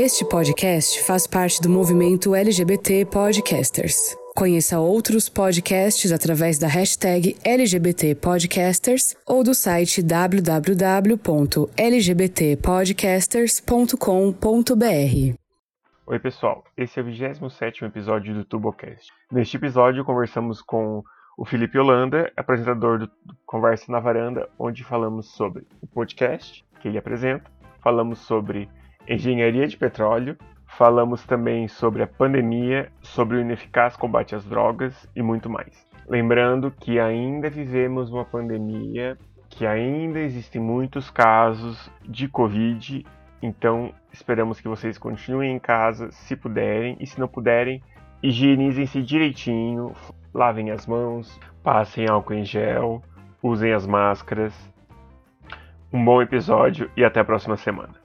Este podcast faz parte do movimento LGBT Podcasters. Conheça outros podcasts através da hashtag LGBT Podcasters ou do site www.lgbtpodcasters.com.br. Oi, pessoal. Esse é o 27 episódio do TuboCast. Neste episódio, conversamos com o Felipe Holanda, apresentador do Conversa na Varanda, onde falamos sobre o podcast que ele apresenta, falamos sobre engenharia de petróleo, falamos também sobre a pandemia, sobre o ineficaz combate às drogas e muito mais. Lembrando que ainda vivemos uma pandemia, que ainda existem muitos casos de Covid, então esperamos que vocês continuem em casa se puderem e se não puderem, higienizem-se direitinho, lavem as mãos, passem álcool em gel, usem as máscaras. Um bom episódio e até a próxima semana.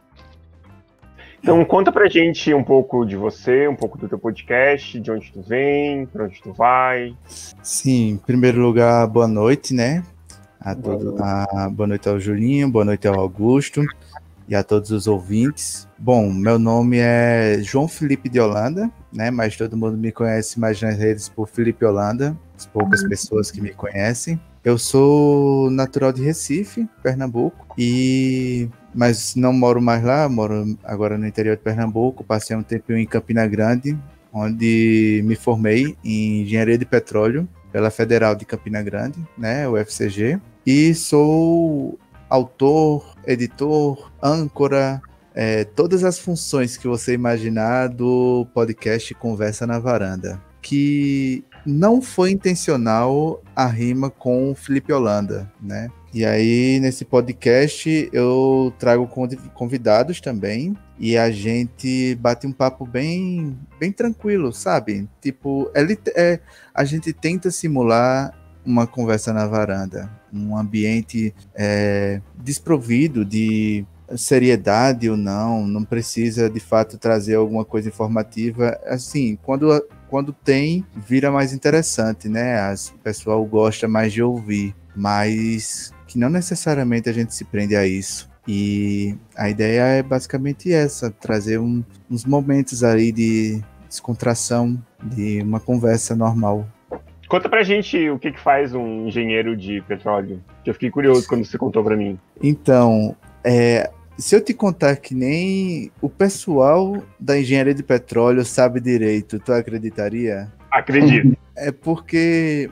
Então conta pra gente um pouco de você, um pouco do teu podcast, de onde tu vem, pra onde tu vai. Sim, em primeiro lugar, boa noite, né? A todo, a, boa noite ao Julinho, boa noite ao Augusto e a todos os ouvintes. Bom, meu nome é João Felipe de Holanda, né? Mas todo mundo me conhece mais nas redes por Felipe Holanda, as poucas pessoas que me conhecem. Eu sou natural de Recife, Pernambuco, e mas não moro mais lá, moro agora no interior de Pernambuco, passei um tempo em Campina Grande, onde me formei em engenharia de petróleo pela Federal de Campina Grande, né, o FCG, e sou autor, editor, âncora, é, todas as funções que você imaginar do podcast Conversa na Varanda, que não foi intencional a rima com Felipe Holanda, né? E aí, nesse podcast, eu trago convidados também. E a gente bate um papo bem, bem tranquilo, sabe? Tipo, ele, é, a gente tenta simular uma conversa na varanda, um ambiente é, desprovido de seriedade ou não, não precisa de fato trazer alguma coisa informativa. Assim, quando, quando tem, vira mais interessante, né? As, o pessoal gosta mais de ouvir, mas que não necessariamente a gente se prende a isso. E a ideia é basicamente essa: trazer um, uns momentos aí de descontração, de uma conversa normal. Conta pra gente o que, que faz um engenheiro de petróleo. Que eu fiquei curioso quando você contou pra mim. Então, é, se eu te contar que nem o pessoal da engenharia de petróleo sabe direito, tu acreditaria? Acredito. É porque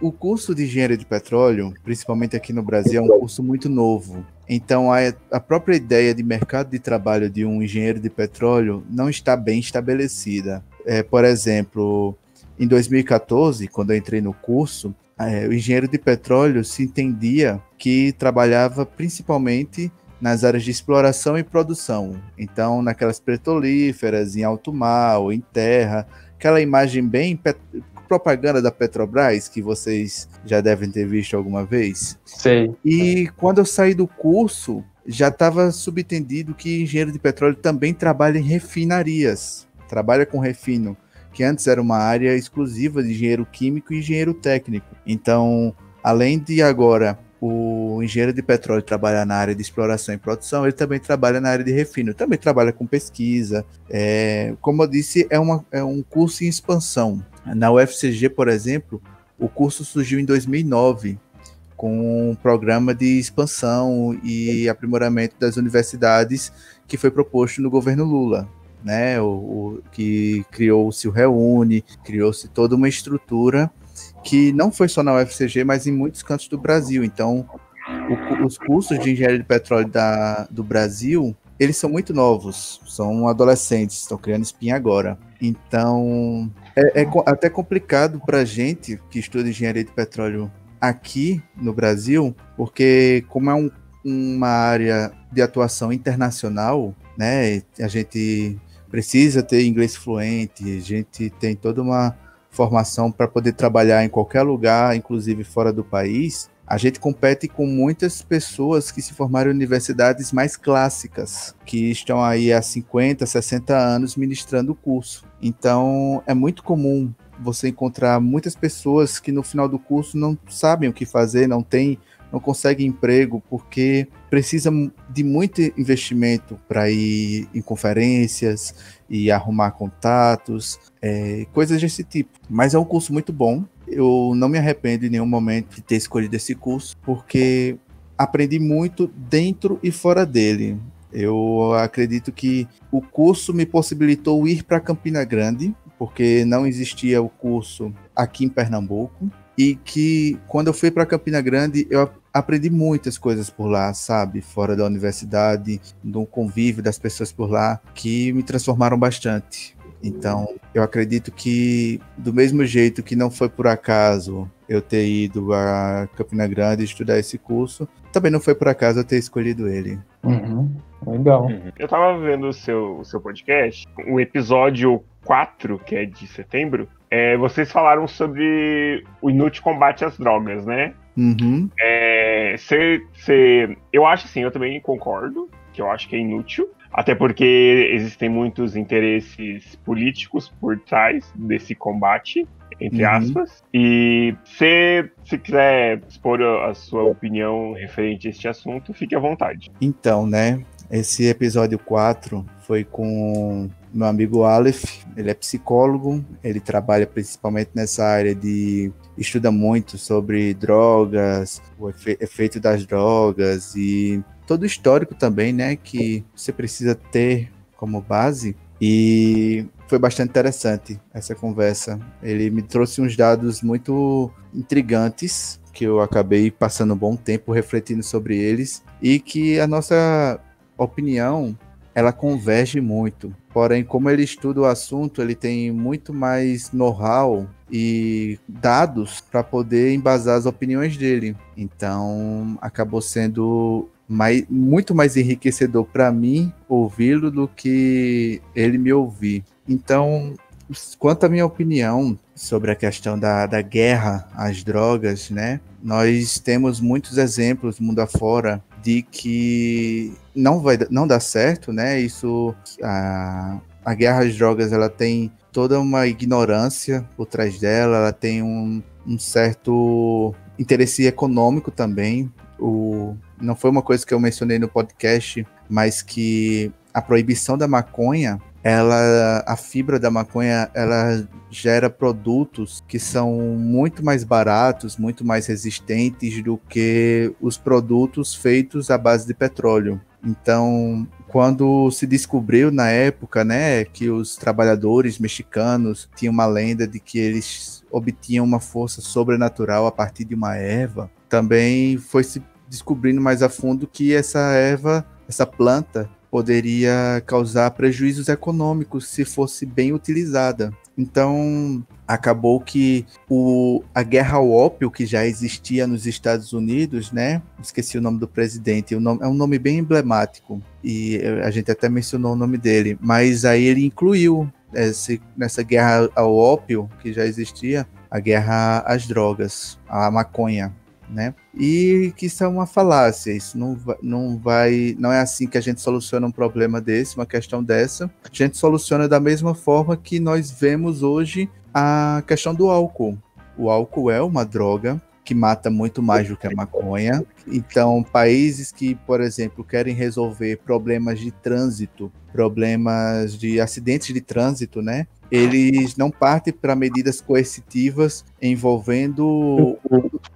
o curso de engenharia de petróleo, principalmente aqui no Brasil, é um curso muito novo. Então, a, a própria ideia de mercado de trabalho de um engenheiro de petróleo não está bem estabelecida. É, por exemplo, em 2014, quando eu entrei no curso, é, o engenheiro de petróleo se entendia que trabalhava principalmente nas áreas de exploração e produção. Então, naquelas petrolíferas, em alto mar ou em terra, aquela imagem bem propaganda da Petrobras que vocês já devem ter visto alguma vez. Sei. E quando eu saí do curso, já estava subentendido que engenheiro de petróleo também trabalha em refinarias, trabalha com refino, que antes era uma área exclusiva de engenheiro químico e engenheiro técnico. Então, além de agora o engenheiro de petróleo trabalhar na área de exploração e produção, ele também trabalha na área de refino, também trabalha com pesquisa. É, como eu disse, é, uma, é um curso em expansão. Na UFCG, por exemplo, o curso surgiu em 2009 com um programa de expansão e aprimoramento das universidades que foi proposto no governo Lula, né? O, o que criou-se o Reúne, criou-se toda uma estrutura que não foi só na UFCG, mas em muitos cantos do Brasil. Então, o, os cursos de engenharia de petróleo da, do Brasil, eles são muito novos, são adolescentes, estão criando espinha agora. Então, é, é até complicado para a gente que estuda engenharia de petróleo aqui no Brasil, porque como é um, uma área de atuação internacional, né, a gente precisa ter inglês fluente, a gente tem toda uma formação para poder trabalhar em qualquer lugar, inclusive fora do país a gente compete com muitas pessoas que se formaram em universidades mais clássicas, que estão aí há 50, 60 anos ministrando o curso. Então, é muito comum você encontrar muitas pessoas que no final do curso não sabem o que fazer, não têm não conseguem emprego porque precisam de muito investimento para ir em conferências e arrumar contatos, é, coisas desse tipo. Mas é um curso muito bom. Eu não me arrependo em nenhum momento de ter escolhido esse curso, porque aprendi muito dentro e fora dele. Eu acredito que o curso me possibilitou ir para Campina Grande, porque não existia o curso aqui em Pernambuco e que quando eu fui para Campina Grande eu aprendi muitas coisas por lá, sabe, fora da universidade, no convívio das pessoas por lá, que me transformaram bastante. Então, eu acredito que do mesmo jeito que não foi por acaso eu ter ido a Campina Grande estudar esse curso, também não foi por acaso eu ter escolhido ele. Uhum. Legal. Uhum. Eu tava vendo o seu, o seu podcast, o episódio 4, que é de setembro, é, vocês falaram sobre o inútil combate às drogas, né? Uhum. É, cê, cê, eu acho assim, eu também concordo, que eu acho que é inútil, até porque existem muitos interesses políticos por trás desse combate, entre uhum. aspas. E se, se quiser expor a sua opinião referente a este assunto, fique à vontade. Então, né? Esse episódio 4 foi com meu amigo Aleph, ele é psicólogo, ele trabalha principalmente nessa área de estuda muito sobre drogas, o efe, efeito das drogas e todo o histórico também, né, que você precisa ter como base. E foi bastante interessante essa conversa. Ele me trouxe uns dados muito intrigantes que eu acabei passando um bom tempo refletindo sobre eles e que a nossa opinião ela converge muito. Porém, como ele estuda o assunto, ele tem muito mais know-how e dados para poder embasar as opiniões dele. Então, acabou sendo mais, muito mais enriquecedor para mim ouvi-lo do que ele me ouvir. Então, quanto à minha opinião sobre a questão da, da guerra às drogas, né? Nós temos muitos exemplos mundo afora de que não vai não dá certo, né? Isso a, a guerra às drogas ela tem toda uma ignorância por trás dela, ela tem um, um certo interesse econômico também. O, não foi uma coisa que eu mencionei no podcast, mas que a proibição da maconha ela a fibra da maconha ela gera produtos que são muito mais baratos, muito mais resistentes do que os produtos feitos à base de petróleo. Então, quando se descobriu na época, né, que os trabalhadores mexicanos tinham uma lenda de que eles obtinham uma força sobrenatural a partir de uma erva, também foi se descobrindo mais a fundo que essa erva, essa planta, poderia causar prejuízos econômicos se fosse bem utilizada. Então, acabou que o, a guerra ao ópio, que já existia nos Estados Unidos, né? Esqueci o nome do presidente, o nome, é um nome bem emblemático, e a gente até mencionou o nome dele, mas aí ele incluiu esse, nessa guerra ao ópio, que já existia, a guerra às drogas, a maconha né? E que isso é uma falácia, isso não, não vai, não é assim que a gente soluciona um problema desse, uma questão dessa. A gente soluciona da mesma forma que nós vemos hoje a questão do álcool. O álcool é uma droga que mata muito mais do que a maconha. Então, países que, por exemplo, querem resolver problemas de trânsito, problemas de acidentes de trânsito, né? Eles não partem para medidas coercitivas envolvendo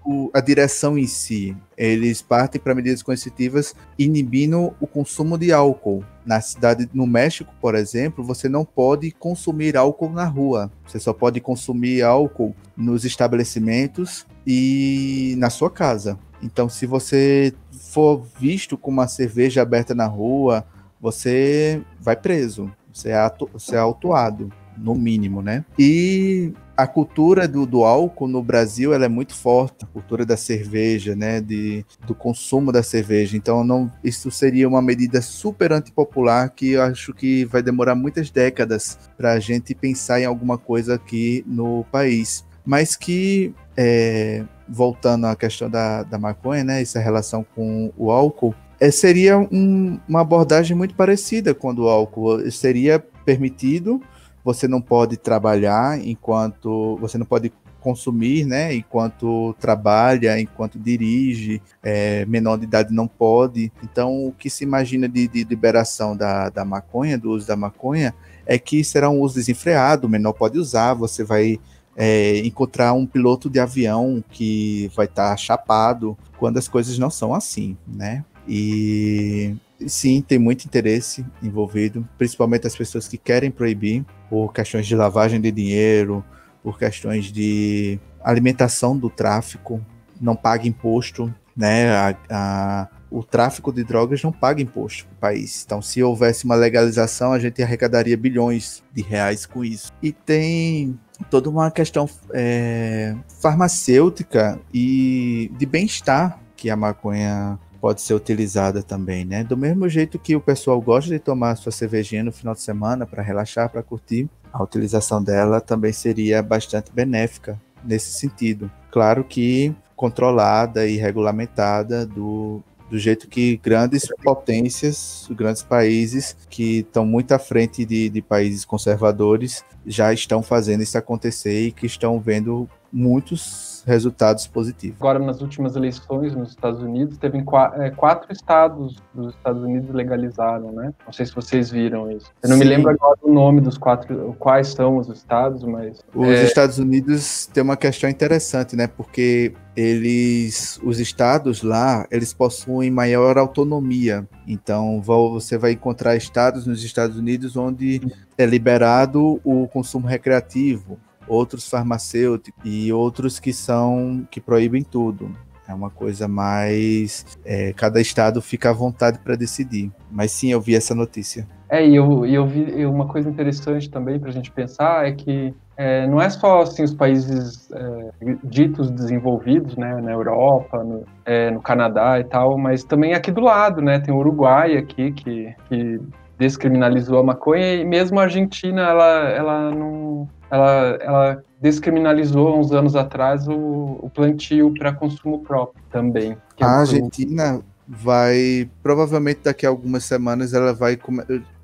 o, a direção em si. Eles partem para medidas coercitivas inibindo o consumo de álcool. Na cidade, no México, por exemplo, você não pode consumir álcool na rua. Você só pode consumir álcool nos estabelecimentos e na sua casa. Então, se você for visto com uma cerveja aberta na rua, você vai preso. Você é, você é autuado no mínimo, né? E a cultura do, do, álcool no Brasil ela é muito forte, a cultura da cerveja, né, de, do consumo da cerveja. Então, não, isso seria uma medida super antipopular que eu acho que vai demorar muitas décadas para a gente pensar em alguma coisa aqui no país. Mas que, é, voltando à questão da, da maconha, né, essa relação com o álcool, é, seria um, uma abordagem muito parecida com o álcool. Seria permitido você não pode trabalhar enquanto você não pode consumir, né? Enquanto trabalha, enquanto dirige, é, menor de idade não pode. Então, o que se imagina de, de liberação da, da maconha, do uso da maconha, é que será um uso desenfreado, menor pode usar, você vai é, encontrar um piloto de avião que vai estar tá chapado, quando as coisas não são assim, né? E sim, tem muito interesse envolvido, principalmente as pessoas que querem proibir por questões de lavagem de dinheiro, por questões de alimentação do tráfico, não paga imposto, né? A, a, o tráfico de drogas não paga imposto para o país. Então, se houvesse uma legalização, a gente arrecadaria bilhões de reais com isso. E tem toda uma questão é, farmacêutica e de bem-estar que a maconha pode ser utilizada também, né? Do mesmo jeito que o pessoal gosta de tomar sua cervejinha no final de semana para relaxar, para curtir, a utilização dela também seria bastante benéfica nesse sentido. Claro que controlada e regulamentada do, do jeito que grandes potências, grandes países que estão muito à frente de, de países conservadores já estão fazendo isso acontecer e que estão vendo muitos resultados positivos. Agora, nas últimas eleições nos Estados Unidos, teve quatro, é, quatro estados dos Estados Unidos legalizaram, né? Não sei se vocês viram isso. Eu não Sim. me lembro agora o nome dos quatro, quais são os estados, mas... Os é... Estados Unidos tem uma questão interessante, né? Porque eles, os estados lá, eles possuem maior autonomia. Então, você vai encontrar estados nos Estados Unidos onde é liberado o consumo recreativo, outros farmacêuticos e outros que são que proíbem tudo. É uma coisa mais. É, cada estado fica à vontade para decidir. Mas sim, eu vi essa notícia. É, e eu, eu vi uma coisa interessante também para a gente pensar é que é, não é só assim, os países é, ditos desenvolvidos, né, na Europa, no, é, no, Canadá e tal, mas também aqui do lado, né, tem o Uruguai aqui que, que descriminalizou a maconha e mesmo a Argentina ela, ela não ela, ela descriminalizou uns anos atrás o, o plantio para consumo próprio também. É a Argentina vai provavelmente daqui a algumas semanas ela vai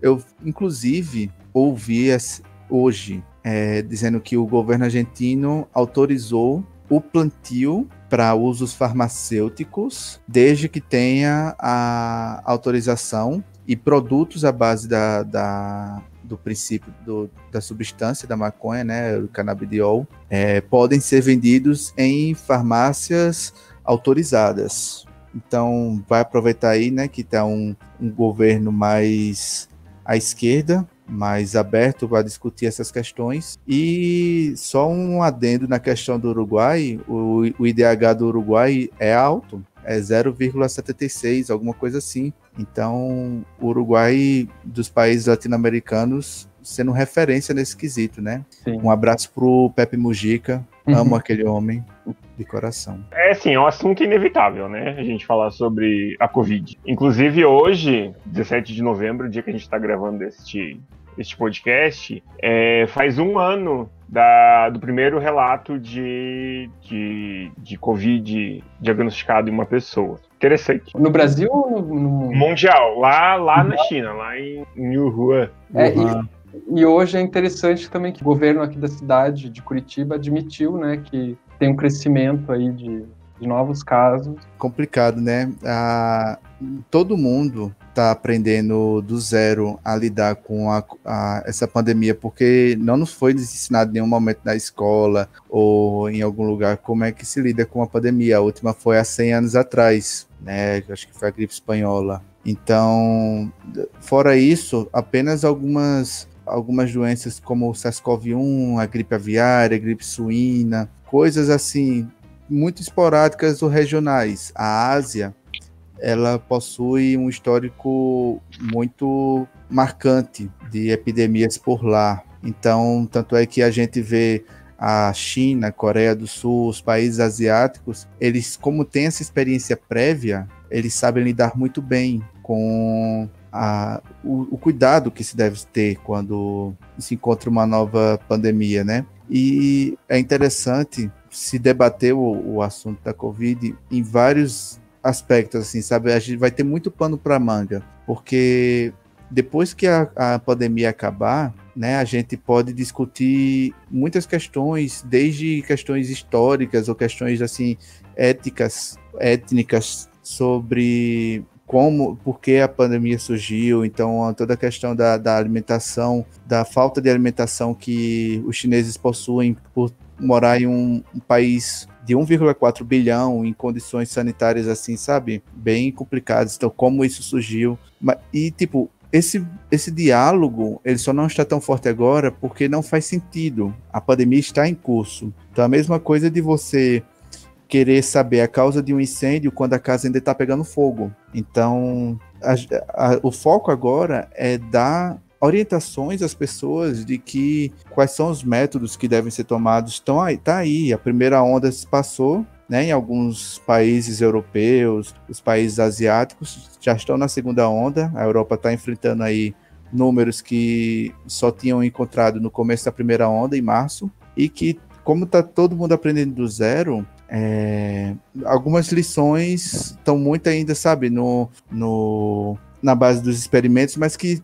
eu inclusive ouvi hoje é, dizendo que o governo argentino autorizou o plantio para usos farmacêuticos desde que tenha a autorização e produtos à base da, da do princípio do, da substância da maconha, né, o canabidiol, é, podem ser vendidos em farmácias autorizadas. Então, vai aproveitar aí, né, que está um, um governo mais à esquerda, mais aberto para discutir essas questões. E só um adendo na questão do Uruguai: o, o IDH do Uruguai é alto, é 0,76, alguma coisa assim. Então, o Uruguai, dos países latino-americanos, sendo referência nesse quesito, né? Sim. Um abraço pro Pepe Mujica, uhum. amo aquele homem de coração. É assim, é um assunto inevitável, né? A gente falar sobre a Covid. Inclusive hoje, 17 de novembro, dia que a gente está gravando este, este podcast, é, faz um ano da, do primeiro relato de, de, de Covid diagnosticado em uma pessoa. Interessante. No Brasil ou no, no... Mundial, lá, lá na China, lá em, em Wuhan. É, e, e, hoje é interessante também que o governo aqui da cidade de Curitiba admitiu né, que tem um crescimento aí de, de novos casos. Complicado, né? Ah, todo mundo está aprendendo do zero a lidar com a, a, essa pandemia, porque não nos foi ensinado em nenhum momento na escola ou em algum lugar como é que se lida com a pandemia. A última foi há 100 anos atrás, né? Acho que foi a gripe espanhola. Então, fora isso, apenas algumas algumas doenças como o SARS-CoV-1, a gripe aviária, a gripe suína, coisas assim muito esporádicas ou regionais. A Ásia ela possui um histórico muito marcante de epidemias por lá. Então, tanto é que a gente vê a China, Coreia do Sul, os países asiáticos, eles, como têm essa experiência prévia, eles sabem lidar muito bem com a, o, o, cuidado que se deve ter quando se encontra uma nova pandemia, né? E é interessante se debater o, o assunto da Covid em vários aspectos, assim, sabe? A gente vai ter muito pano para manga, porque depois que a, a pandemia acabar, né, a gente pode discutir muitas questões, desde questões históricas ou questões assim éticas, étnicas sobre como, por que a pandemia surgiu, então toda a questão da, da alimentação, da falta de alimentação que os chineses possuem por morar em um, um país de 1,4 bilhão em condições sanitárias assim, sabe? Bem complicadas. Então, como isso surgiu? E, tipo, esse, esse diálogo, ele só não está tão forte agora porque não faz sentido. A pandemia está em curso. Então, a mesma coisa de você querer saber a causa de um incêndio quando a casa ainda está pegando fogo. Então, a, a, o foco agora é dar orientações às pessoas de que quais são os métodos que devem ser tomados. Estão aí, tá aí. A primeira onda se passou, né, em alguns países europeus, os países asiáticos já estão na segunda onda. A Europa está enfrentando aí números que só tinham encontrado no começo da primeira onda, em março, e que, como está todo mundo aprendendo do zero, é, algumas lições estão muito ainda, sabe, no, no, na base dos experimentos, mas que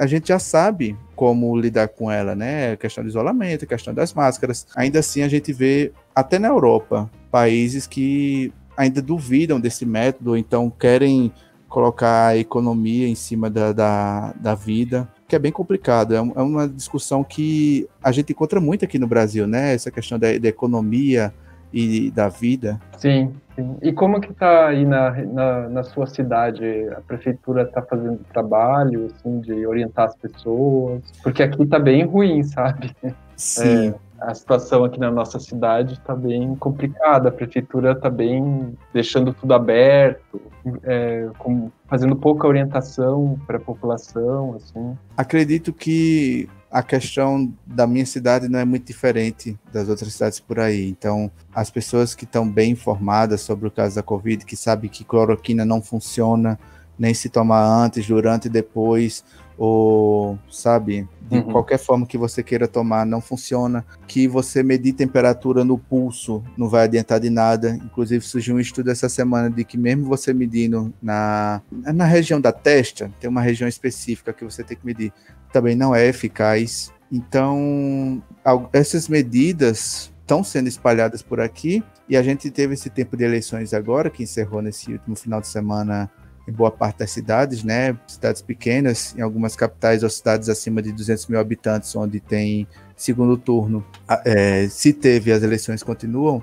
a gente já sabe como lidar com ela, né? A questão do isolamento, a questão das máscaras. Ainda assim, a gente vê, até na Europa, países que ainda duvidam desse método, então querem colocar a economia em cima da, da, da vida, que é bem complicado. É, é, uma discussão que a gente encontra muito aqui no Brasil, né? Essa questão da, da economia e da vida. Sim, sim. E como que tá aí na, na, na sua cidade? A prefeitura está fazendo trabalho, assim, de orientar as pessoas? Porque aqui tá bem ruim, sabe? Sim. É a situação aqui na nossa cidade está bem complicada. A prefeitura está bem deixando tudo aberto, é, com, fazendo pouca orientação para a população. Assim. Acredito que a questão da minha cidade não é muito diferente das outras cidades por aí. Então, as pessoas que estão bem informadas sobre o caso da Covid, que sabem que cloroquina não funciona, nem se tomar antes, durante e depois, ou sabe, de uhum. qualquer forma que você queira tomar, não funciona. Que você medir temperatura no pulso não vai adiantar de nada. Inclusive, surgiu um estudo essa semana de que, mesmo você medindo na, na região da testa, tem uma região específica que você tem que medir, também não é eficaz. Então, essas medidas estão sendo espalhadas por aqui e a gente teve esse tempo de eleições agora, que encerrou nesse último final de semana em boa parte das cidades, né? Cidades pequenas, em algumas capitais ou cidades acima de 200 mil habitantes, onde tem segundo turno. É, se teve, as eleições continuam.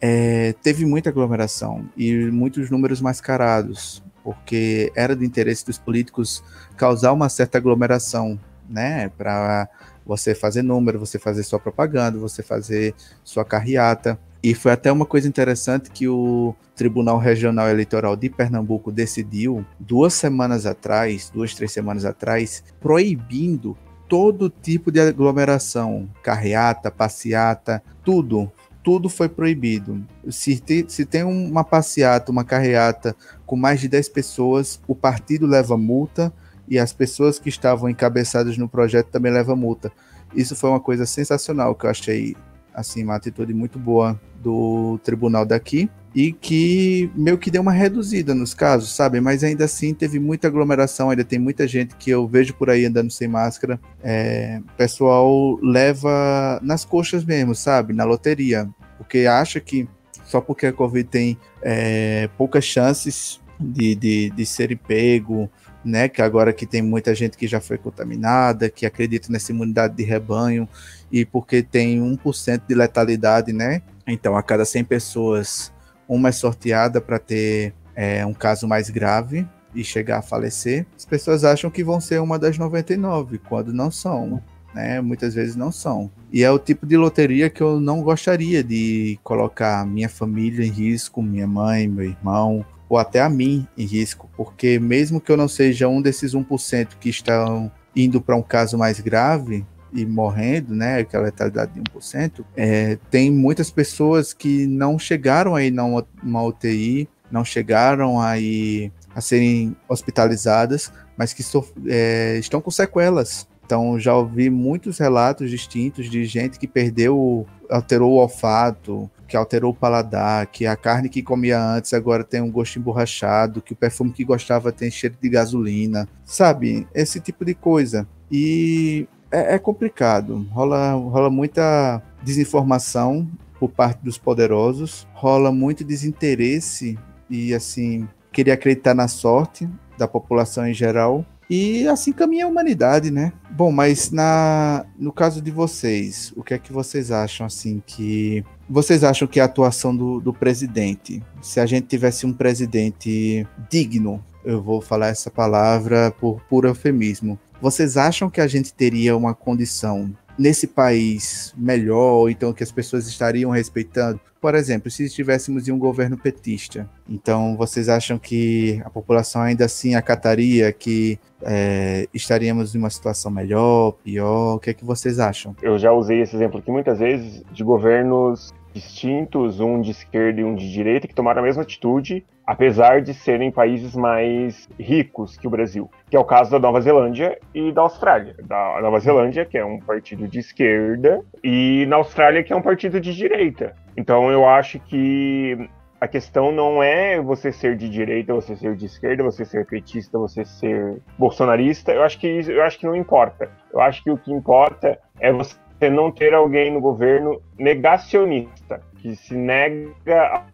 É, teve muita aglomeração e muitos números mascarados, porque era do interesse dos políticos causar uma certa aglomeração, né? Para você fazer número, você fazer sua propaganda, você fazer sua carreata. E foi até uma coisa interessante que o Tribunal Regional Eleitoral de Pernambuco decidiu duas semanas atrás, duas, três semanas atrás, proibindo todo tipo de aglomeração, carreata, passeata, tudo, tudo foi proibido. Se, te, se tem uma passeata, uma carreata com mais de 10 pessoas, o partido leva multa e as pessoas que estavam encabeçadas no projeto também levam multa. Isso foi uma coisa sensacional que eu achei assim uma atitude muito boa do tribunal daqui e que meio que deu uma reduzida nos casos, sabe? Mas ainda assim teve muita aglomeração, ainda tem muita gente que eu vejo por aí andando sem máscara. É, pessoal leva nas coxas mesmo, sabe? Na loteria, porque acha que só porque a Covid tem é, poucas chances de, de, de ser pego, né? Que agora que tem muita gente que já foi contaminada, que acredita nessa imunidade de rebanho, e porque tem 1% de letalidade, né? Então, a cada 100 pessoas, uma é sorteada para ter é, um caso mais grave e chegar a falecer. As pessoas acham que vão ser uma das 99, quando não são. Né? Muitas vezes não são. E é o tipo de loteria que eu não gostaria de colocar minha família em risco, minha mãe, meu irmão, ou até a mim em risco, porque mesmo que eu não seja um desses 1% que estão indo para um caso mais grave, e morrendo, né, aquela letalidade de 1%, é, tem muitas pessoas que não chegaram aí numa UTI, não chegaram aí a serem hospitalizadas, mas que é, estão com sequelas, Então já ouvi muitos relatos distintos de gente que perdeu, alterou o olfato, que alterou o paladar, que a carne que comia antes agora tem um gosto emborrachado, que o perfume que gostava tem cheiro de gasolina, sabe? Esse tipo de coisa. E é, é complicado, rola, rola muita desinformação por parte dos poderosos, rola muito desinteresse e assim, querer acreditar na sorte da população em geral. E assim caminha a humanidade, né? Bom, mas na, no caso de vocês, o que é que vocês acham assim que vocês acham que a atuação do, do presidente, se a gente tivesse um presidente digno, eu vou falar essa palavra por puro eufemismo, vocês acham que a gente teria uma condição nesse país melhor, ou então que as pessoas estariam respeitando? Por exemplo, se estivéssemos em um governo petista, então vocês acham que a população ainda assim acataria que é, estaríamos em uma situação melhor, pior? O que é que vocês acham? Eu já usei esse exemplo aqui muitas vezes de governos distintos, um de esquerda e um de direita, que tomaram a mesma atitude, apesar de serem países mais ricos que o Brasil, que é o caso da Nova Zelândia e da Austrália. Da Nova Zelândia, que é um partido de esquerda, e na Austrália, que é um partido de direita. Então eu acho que a questão não é você ser de direita, você ser de esquerda, você ser petista, você ser bolsonarista. Eu acho que isso, eu acho que não importa. Eu acho que o que importa é você não ter alguém no governo negacionista, que se nega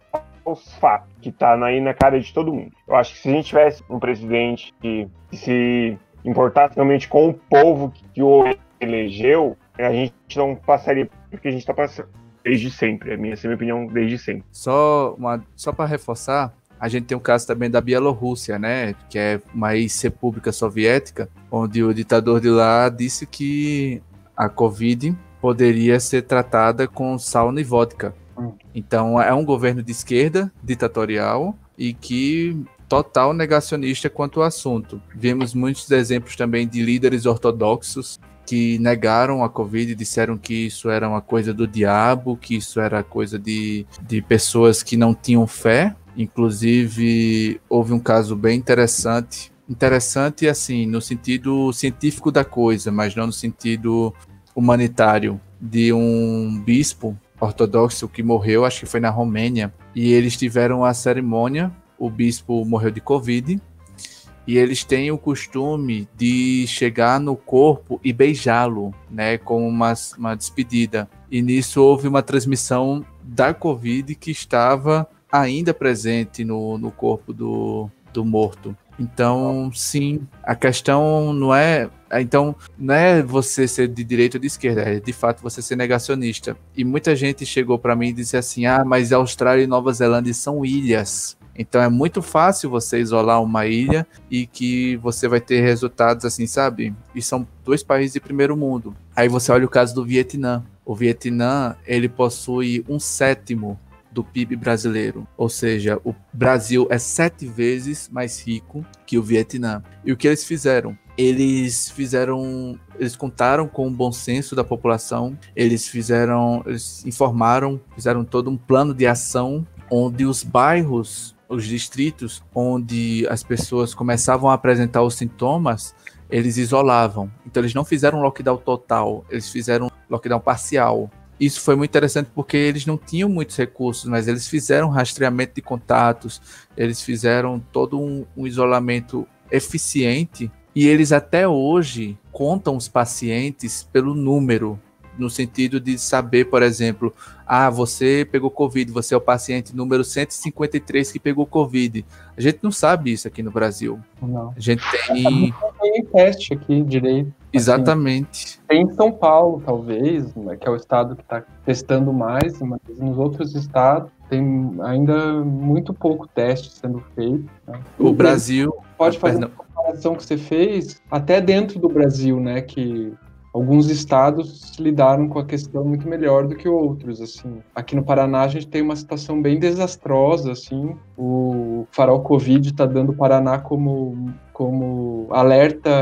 aos fatos, que está aí na cara de todo mundo. Eu acho que se a gente tivesse um presidente que, que se importasse realmente com o povo que o elegeu, a gente não passaria porque a gente está passando desde sempre. A minha, essa é a minha opinião desde sempre. Só, uma, só para reforçar, a gente tem o caso também da Bielorrússia, né, que é uma ex-república soviética, onde o ditador de lá disse que a Covid poderia ser tratada com sauna e vodka. Então é um governo de esquerda, ditatorial, e que total negacionista quanto ao assunto. Vimos muitos exemplos também de líderes ortodoxos que negaram a Covid, disseram que isso era uma coisa do diabo, que isso era coisa de, de pessoas que não tinham fé. Inclusive, houve um caso bem interessante interessante assim no sentido científico da coisa, mas não no sentido humanitário de um bispo ortodoxo que morreu, acho que foi na Romênia, e eles tiveram a cerimônia. O bispo morreu de Covid e eles têm o costume de chegar no corpo e beijá-lo, né, como uma, uma despedida. E nisso houve uma transmissão da Covid que estava ainda presente no, no corpo do, do morto. Então, sim, a questão não é. Então, não é você ser de direita ou de esquerda, é de fato você ser negacionista. E muita gente chegou para mim e disse assim: ah, mas Austrália e Nova Zelândia são ilhas. Então é muito fácil você isolar uma ilha e que você vai ter resultados assim, sabe? E são dois países de primeiro mundo. Aí você olha o caso do Vietnã. O Vietnã, ele possui um sétimo do PIB brasileiro. Ou seja, o Brasil é sete vezes mais rico que o Vietnã. E o que eles fizeram? Eles fizeram, eles contaram com o bom senso da população, eles fizeram, eles informaram, fizeram todo um plano de ação onde os bairros, os distritos onde as pessoas começavam a apresentar os sintomas, eles isolavam. Então eles não fizeram um lockdown total, eles fizeram um lockdown parcial isso foi muito interessante porque eles não tinham muitos recursos, mas eles fizeram rastreamento de contatos, eles fizeram todo um, um isolamento eficiente e eles até hoje contam os pacientes pelo número no sentido de saber, por exemplo, ah, você pegou Covid, você é o paciente número 153 que pegou Covid. A gente não sabe isso aqui no Brasil. Não. A gente tem. Tem teste aqui direito. Exatamente. Assim, tem em São Paulo, talvez, né, que é o estado que está testando mais, mas nos outros estados tem ainda muito pouco teste sendo feito. Né? O Brasil. Pode fazer a comparação que você fez, até dentro do Brasil, né? Que alguns estados lidaram com a questão muito melhor do que outros, assim. Aqui no Paraná a gente tem uma situação bem desastrosa, assim. O farol Covid está dando o Paraná como como alerta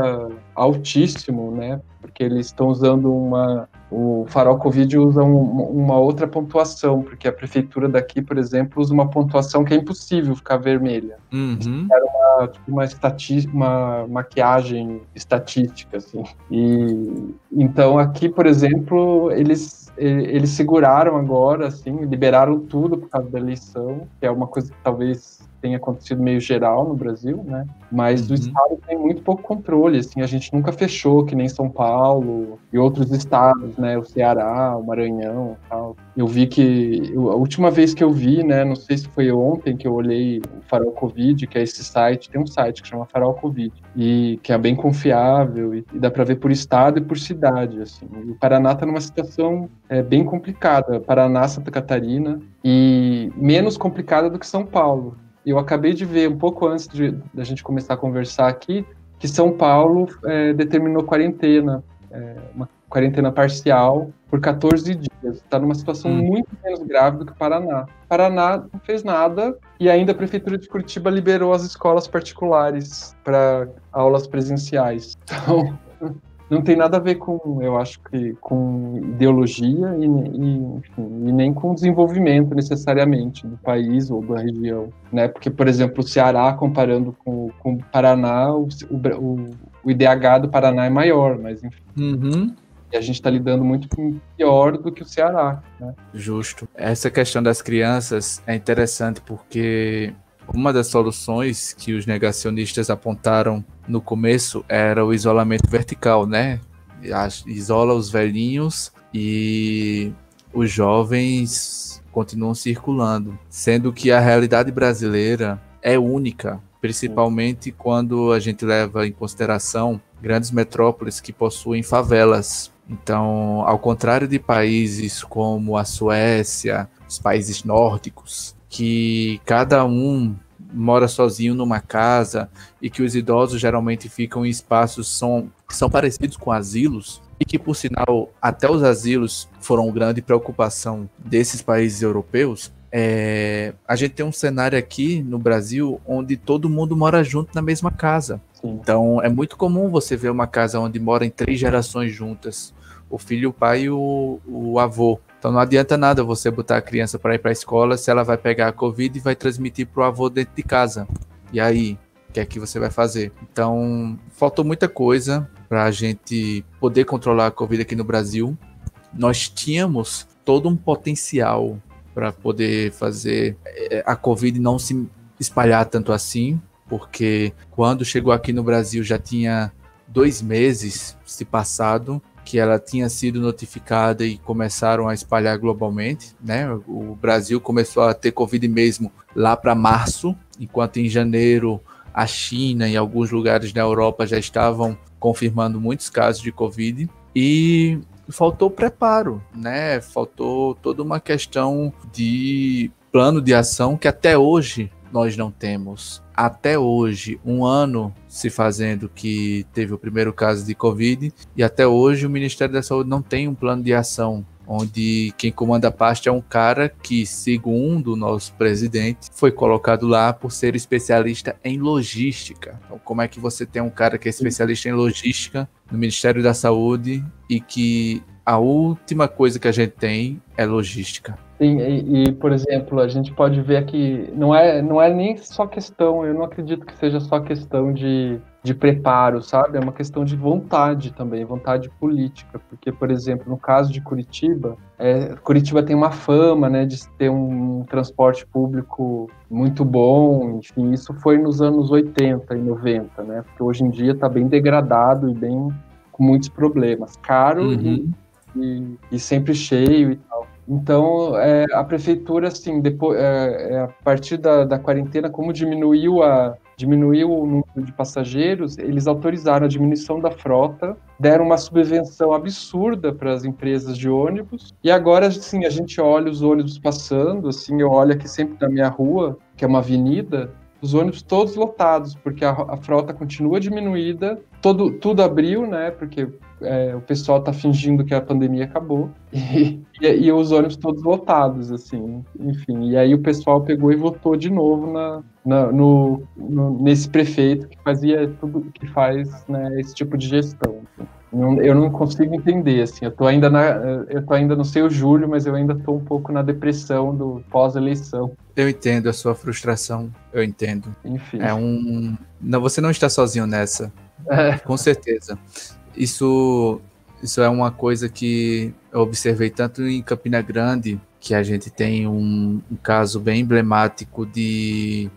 altíssimo, né? Porque eles estão usando uma O farol Covid usa um, uma outra pontuação, porque a prefeitura daqui, por exemplo, usa uma pontuação que é impossível ficar vermelha. Uhum. Era uma, tipo, uma, estati uma maquiagem estatística, assim. E então aqui, por exemplo, eles eles seguraram agora, assim, liberaram tudo por causa da eleição, que é uma coisa que talvez tem acontecido meio geral no Brasil, né? Mas uhum. do estado tem muito pouco controle, assim, a gente nunca fechou, que nem São Paulo e outros estados, né? O Ceará, o Maranhão, tal. Eu vi que eu, a última vez que eu vi, né? Não sei se foi ontem que eu olhei o Farol Covid, que é esse site, tem um site que chama Farol Covid e que é bem confiável e, e dá para ver por estado e por cidade, assim. E o Paraná está numa situação é, bem complicada, Paraná, Santa Catarina e menos complicada do que São Paulo eu acabei de ver um pouco antes de da gente começar a conversar aqui que São Paulo é, determinou quarentena, é, uma quarentena parcial por 14 dias. Está numa situação hum. muito menos grave do que Paraná. Paraná não fez nada e ainda a prefeitura de Curitiba liberou as escolas particulares para aulas presenciais. Então não tem nada a ver com, eu acho que, com ideologia e, e, enfim, e, nem com desenvolvimento necessariamente do país ou da região, né? Porque, por exemplo, o Ceará, comparando com, com o Paraná, o, o, o IDH do Paraná é maior, mas enfim. Uhum. E a gente está lidando muito pior do que o Ceará. Né? Justo. Essa questão das crianças é interessante porque uma das soluções que os negacionistas apontaram no começo era o isolamento vertical, né? Isola os velhinhos e os jovens continuam circulando, sendo que a realidade brasileira é única, principalmente quando a gente leva em consideração grandes metrópoles que possuem favelas. Então, ao contrário de países como a Suécia, os países nórdicos, que cada um mora sozinho numa casa e que os idosos geralmente ficam em espaços são, que são parecidos com asilos e que, por sinal, até os asilos foram grande preocupação desses países europeus, é, a gente tem um cenário aqui no Brasil onde todo mundo mora junto na mesma casa. Sim. Então é muito comum você ver uma casa onde moram três gerações juntas: o filho, o pai e o, o avô. Então não adianta nada você botar a criança para ir para a escola se ela vai pegar a Covid e vai transmitir para o avô dentro de casa. E aí, o que é que você vai fazer? Então, faltou muita coisa para a gente poder controlar a Covid aqui no Brasil. Nós tínhamos todo um potencial para poder fazer eh, a Covid não se espalhar tanto assim, porque quando chegou aqui no Brasil já tinha dois meses se passado que ela tinha sido notificada e começaram a espalhar globalmente, né? O Brasil começou a ter Covid mesmo lá para março, enquanto em janeiro a China e alguns lugares da Europa já estavam confirmando muitos casos de Covid e faltou preparo, né? Faltou toda uma questão de plano de ação que até hoje nós não temos até hoje um ano se fazendo que teve o primeiro caso de Covid e até hoje o Ministério da Saúde não tem um plano de ação onde quem comanda a pasta é um cara que, segundo o nosso presidente, foi colocado lá por ser especialista em logística. Então, como é que você tem um cara que é especialista em logística no Ministério da Saúde e que a última coisa que a gente tem é logística? Sim, e, e, por exemplo, a gente pode ver que não é, não é nem só questão, eu não acredito que seja só questão de, de preparo, sabe? É uma questão de vontade também, vontade política. Porque, por exemplo, no caso de Curitiba, é, Curitiba tem uma fama né, de ter um transporte público muito bom, enfim, isso foi nos anos 80 e 90, né? Porque hoje em dia está bem degradado e bem com muitos problemas. Caro uhum. e, e, e sempre cheio e tal. Então, é, a prefeitura, assim, depois, é, é, a partir da, da quarentena, como diminuiu, a, diminuiu o número de passageiros, eles autorizaram a diminuição da frota, deram uma subvenção absurda para as empresas de ônibus, e agora, assim, a gente olha os ônibus passando, assim, eu olho aqui sempre na minha rua, que é uma avenida, os ônibus todos lotados, porque a, a frota continua diminuída, todo, tudo abriu, né, porque é, o pessoal tá fingindo que a pandemia acabou e, e, e, os ônibus todos lotados, assim, enfim. E aí o pessoal pegou e votou de novo na, na no, no, nesse prefeito que fazia tudo que faz né, esse tipo de gestão. Assim. eu não consigo entender, assim, eu tô ainda na, eu tô ainda no seu Júlio, mas eu ainda tô um pouco na depressão do pós-eleição. Eu entendo a sua frustração, eu entendo. Enfim. É um, não, você não está sozinho nessa, é. com certeza. Isso, isso é uma coisa que eu observei tanto em Campina Grande, que a gente tem um, um caso bem emblemático de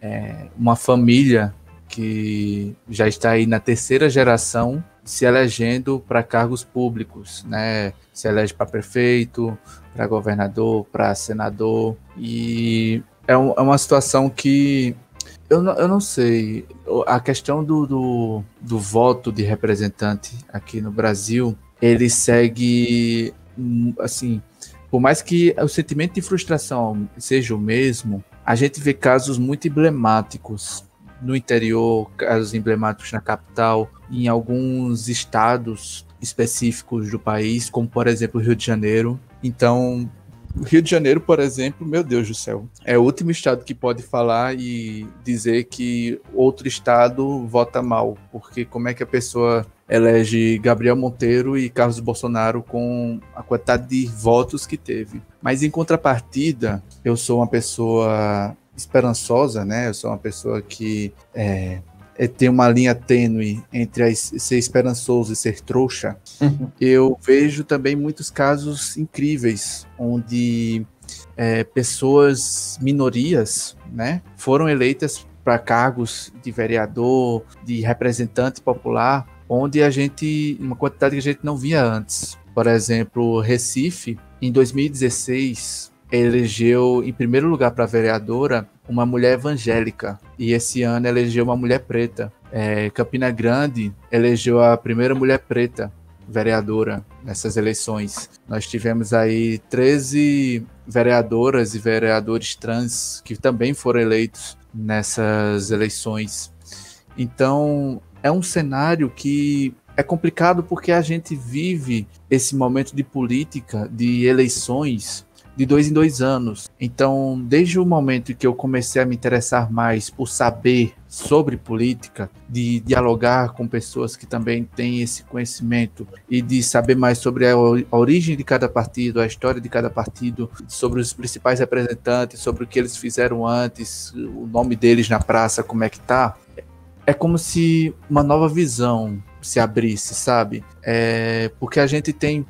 é, uma família que já está aí na terceira geração se elegendo para cargos públicos, né? Se elege para prefeito, para governador, para senador. E é, um, é, uma situação que eu não, eu não sei. A questão do, do, do voto de representante aqui no Brasil, ele segue hum, assim. Por mais que o sentimento de frustração seja o mesmo, a gente vê casos muito emblemáticos no interior, casos emblemáticos na capital, em alguns estados específicos do país, como por exemplo o Rio de Janeiro. Então, o Rio de Janeiro, por exemplo, meu Deus do céu, é o último estado que pode falar e dizer que outro estado vota mal, porque como é que a pessoa elege Gabriel Monteiro e Carlos Bolsonaro com a quantidade de votos que teve. Mas em contrapartida, eu sou uma pessoa esperançosa, né? Eu sou uma pessoa que é, tem uma linha tênue entre ser esperançoso e ser trouxa. Uhum. Eu vejo também muitos casos incríveis onde é, pessoas, minorias, né, foram eleitas para cargos de vereador, de representante popular, onde a gente, uma quantidade que a gente não via antes. Por exemplo, Recife, em 2016, elegeu em primeiro lugar para vereadora uma mulher evangélica e esse ano elegeu uma mulher preta. É, Campina Grande elegeu a primeira mulher preta vereadora nessas eleições. Nós tivemos aí 13 vereadoras e vereadores trans que também foram eleitos nessas eleições. Então, é um cenário que é complicado porque a gente vive esse momento de política, de eleições, de dois em dois anos. Então, desde o momento que eu comecei a me interessar mais por saber sobre política, de dialogar com pessoas que também têm esse conhecimento e de saber mais sobre a origem de cada partido, a história de cada partido, sobre os principais representantes, sobre o que eles fizeram antes, o nome deles na praça, como é que tá, é como se uma nova visão se abrisse, sabe? É, porque a gente tem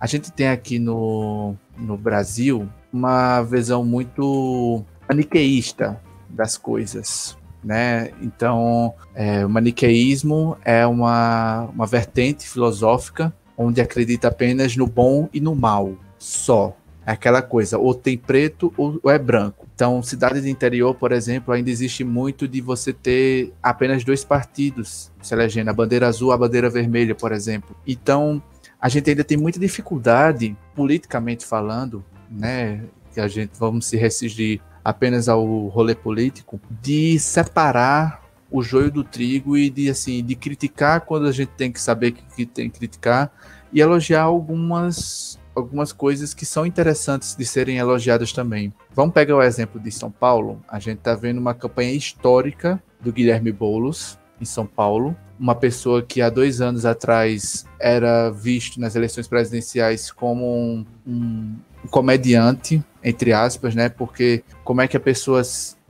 a gente tem aqui no, no Brasil uma visão muito maniqueísta das coisas, né? Então, é, o maniqueísmo é uma, uma vertente filosófica onde acredita apenas no bom e no mal, só. É aquela coisa, ou tem preto ou, ou é branco. Então, cidade de interior, por exemplo, ainda existe muito de você ter apenas dois partidos se elegendo, a bandeira azul, a bandeira vermelha, por exemplo. Então, a gente ainda tem muita dificuldade, politicamente falando, né? Que a gente vamos se restringir apenas ao rolê político, de separar o joio do trigo e de assim de criticar quando a gente tem que saber que, que tem que criticar e elogiar algumas algumas coisas que são interessantes de serem elogiadas também. Vamos pegar o exemplo de São Paulo. A gente está vendo uma campanha histórica do Guilherme Boulos em São Paulo, uma pessoa que há dois anos atrás era visto nas eleições presidenciais como um, um, comediante, entre aspas, né? Porque como é que a pessoa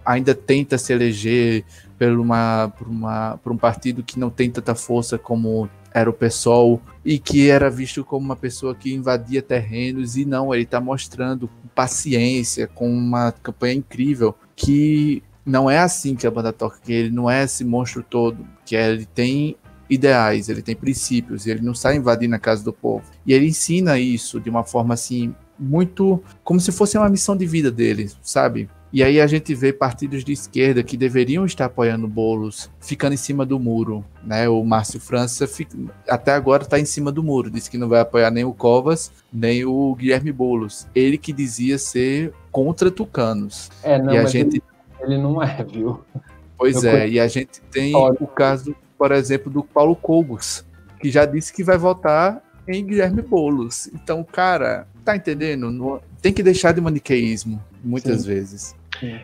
ainda tenta se eleger por, uma, por, uma, por um partido que não tem tanta força como era o PSOL e que era visto como uma pessoa que invadia terrenos e não, ele está mostrando paciência, com uma campanha incrível que não é assim que a banda toca, que ele não é esse monstro todo, que ele tem ideais, ele tem princípios, ele não sai invadindo a casa do povo. E ele ensina isso de uma forma assim muito como se fosse uma missão de vida dele, sabe? E aí a gente vê partidos de esquerda que deveriam estar apoiando Bolos ficando em cima do muro, né? O Márcio França fica, até agora está em cima do muro, disse que não vai apoiar nem o Covas, nem o Guilherme Bolos. Ele que dizia ser contra tucanos. É, não, e a gente ele ele não é, viu? Pois Eu é, conheço. e a gente tem o caso, por exemplo, do Paulo Cobos, que já disse que vai votar em Guilherme Boulos. Então, cara, tá entendendo? Tem que deixar de maniqueísmo, muitas Sim. vezes.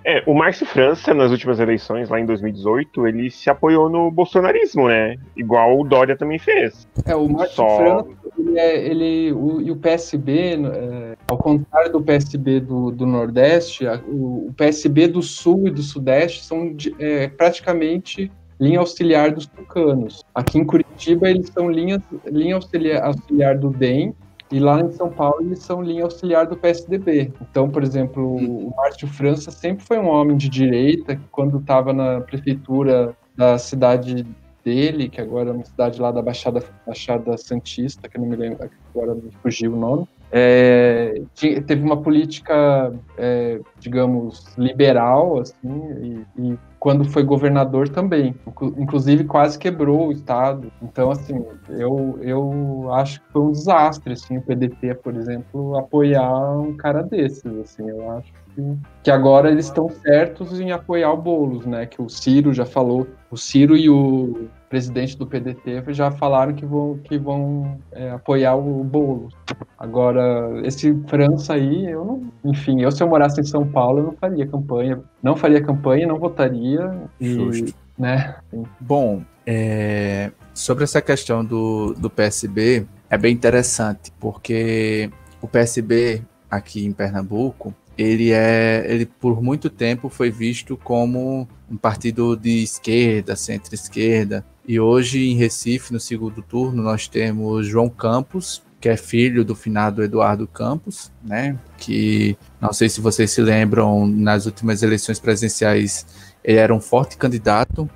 É, o Márcio França, nas últimas eleições, lá em 2018, ele se apoiou no bolsonarismo, né? Igual o Dória também fez. É, o Márcio Só- França, ele, é, ele o, e o PSB, é, ao contrário do PSB do, do Nordeste, a- o, o PSB do Sul e do Sudeste são de- é, praticamente linha auxiliar dos tucanos. Aqui em Curitiba, eles são linha, linha auxiliar, auxiliar do DEM, e lá em São Paulo, eles são linha auxiliar do PSDB. Então, por exemplo, o Márcio França sempre foi um homem de direita, que quando estava na prefeitura da cidade dele, que agora é uma cidade lá da Baixada, Baixada Santista, que eu não me lembro, agora me fugiu o nome, é, teve uma política, é, digamos, liberal, assim, e, e quando foi governador também. Inclu- Inclusive, quase quebrou o Estado. Então, assim, eu, eu acho que foi um desastre, assim, o PDT, por exemplo, apoiar um cara desses, assim, eu acho que, que agora eles estão certos em apoiar o Boulos, né, que o Ciro já falou, o Ciro e o presidente do PDT já falaram que vão, que vão é, apoiar o Boulos. Agora, esse França aí, eu não. Enfim, eu se eu morasse em São Paulo, eu não faria campanha. Não faria campanha, não votaria. E, Justo. né? Bom, é, sobre essa questão do, do PSB, é bem interessante, porque o PSB aqui em Pernambuco, ele é, ele por muito tempo foi visto como um partido de esquerda, centro-esquerda, e hoje em Recife, no segundo turno, nós temos João Campos, que é filho do finado Eduardo Campos, né? Que não sei se vocês se lembram, nas últimas eleições presidenciais ele era um forte candidato.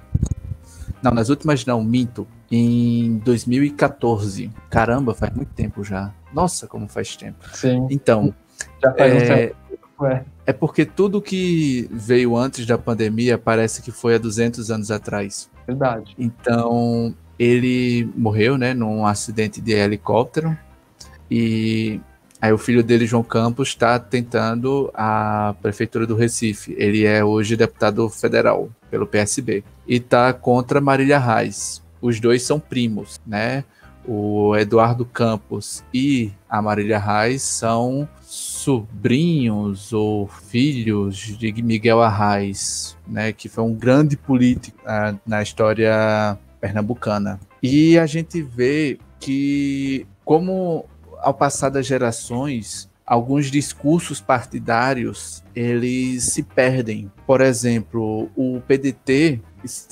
Não, nas últimas não, minto. Em 2014. Caramba, faz muito tempo já. Nossa, como faz tempo. Sim, Então, já faz um é, certo tempo. É. é porque tudo que veio antes da pandemia parece que foi há 200 anos atrás. Verdade. Então, ele morreu, né, num acidente de helicóptero. E aí o filho dele, João Campos, está tentando a prefeitura do Recife. Ele é hoje deputado federal pelo PSB e está contra Marília Reis. Os dois são primos, né? O Eduardo Campos e a Marília Reis são sobrinhos ou filhos de Miguel Arraes, né, que foi um grande político ah, na história pernambucana. E a gente vê que, como ao passar das gerações, alguns discursos partidários eles se perdem. Por exemplo, o PDT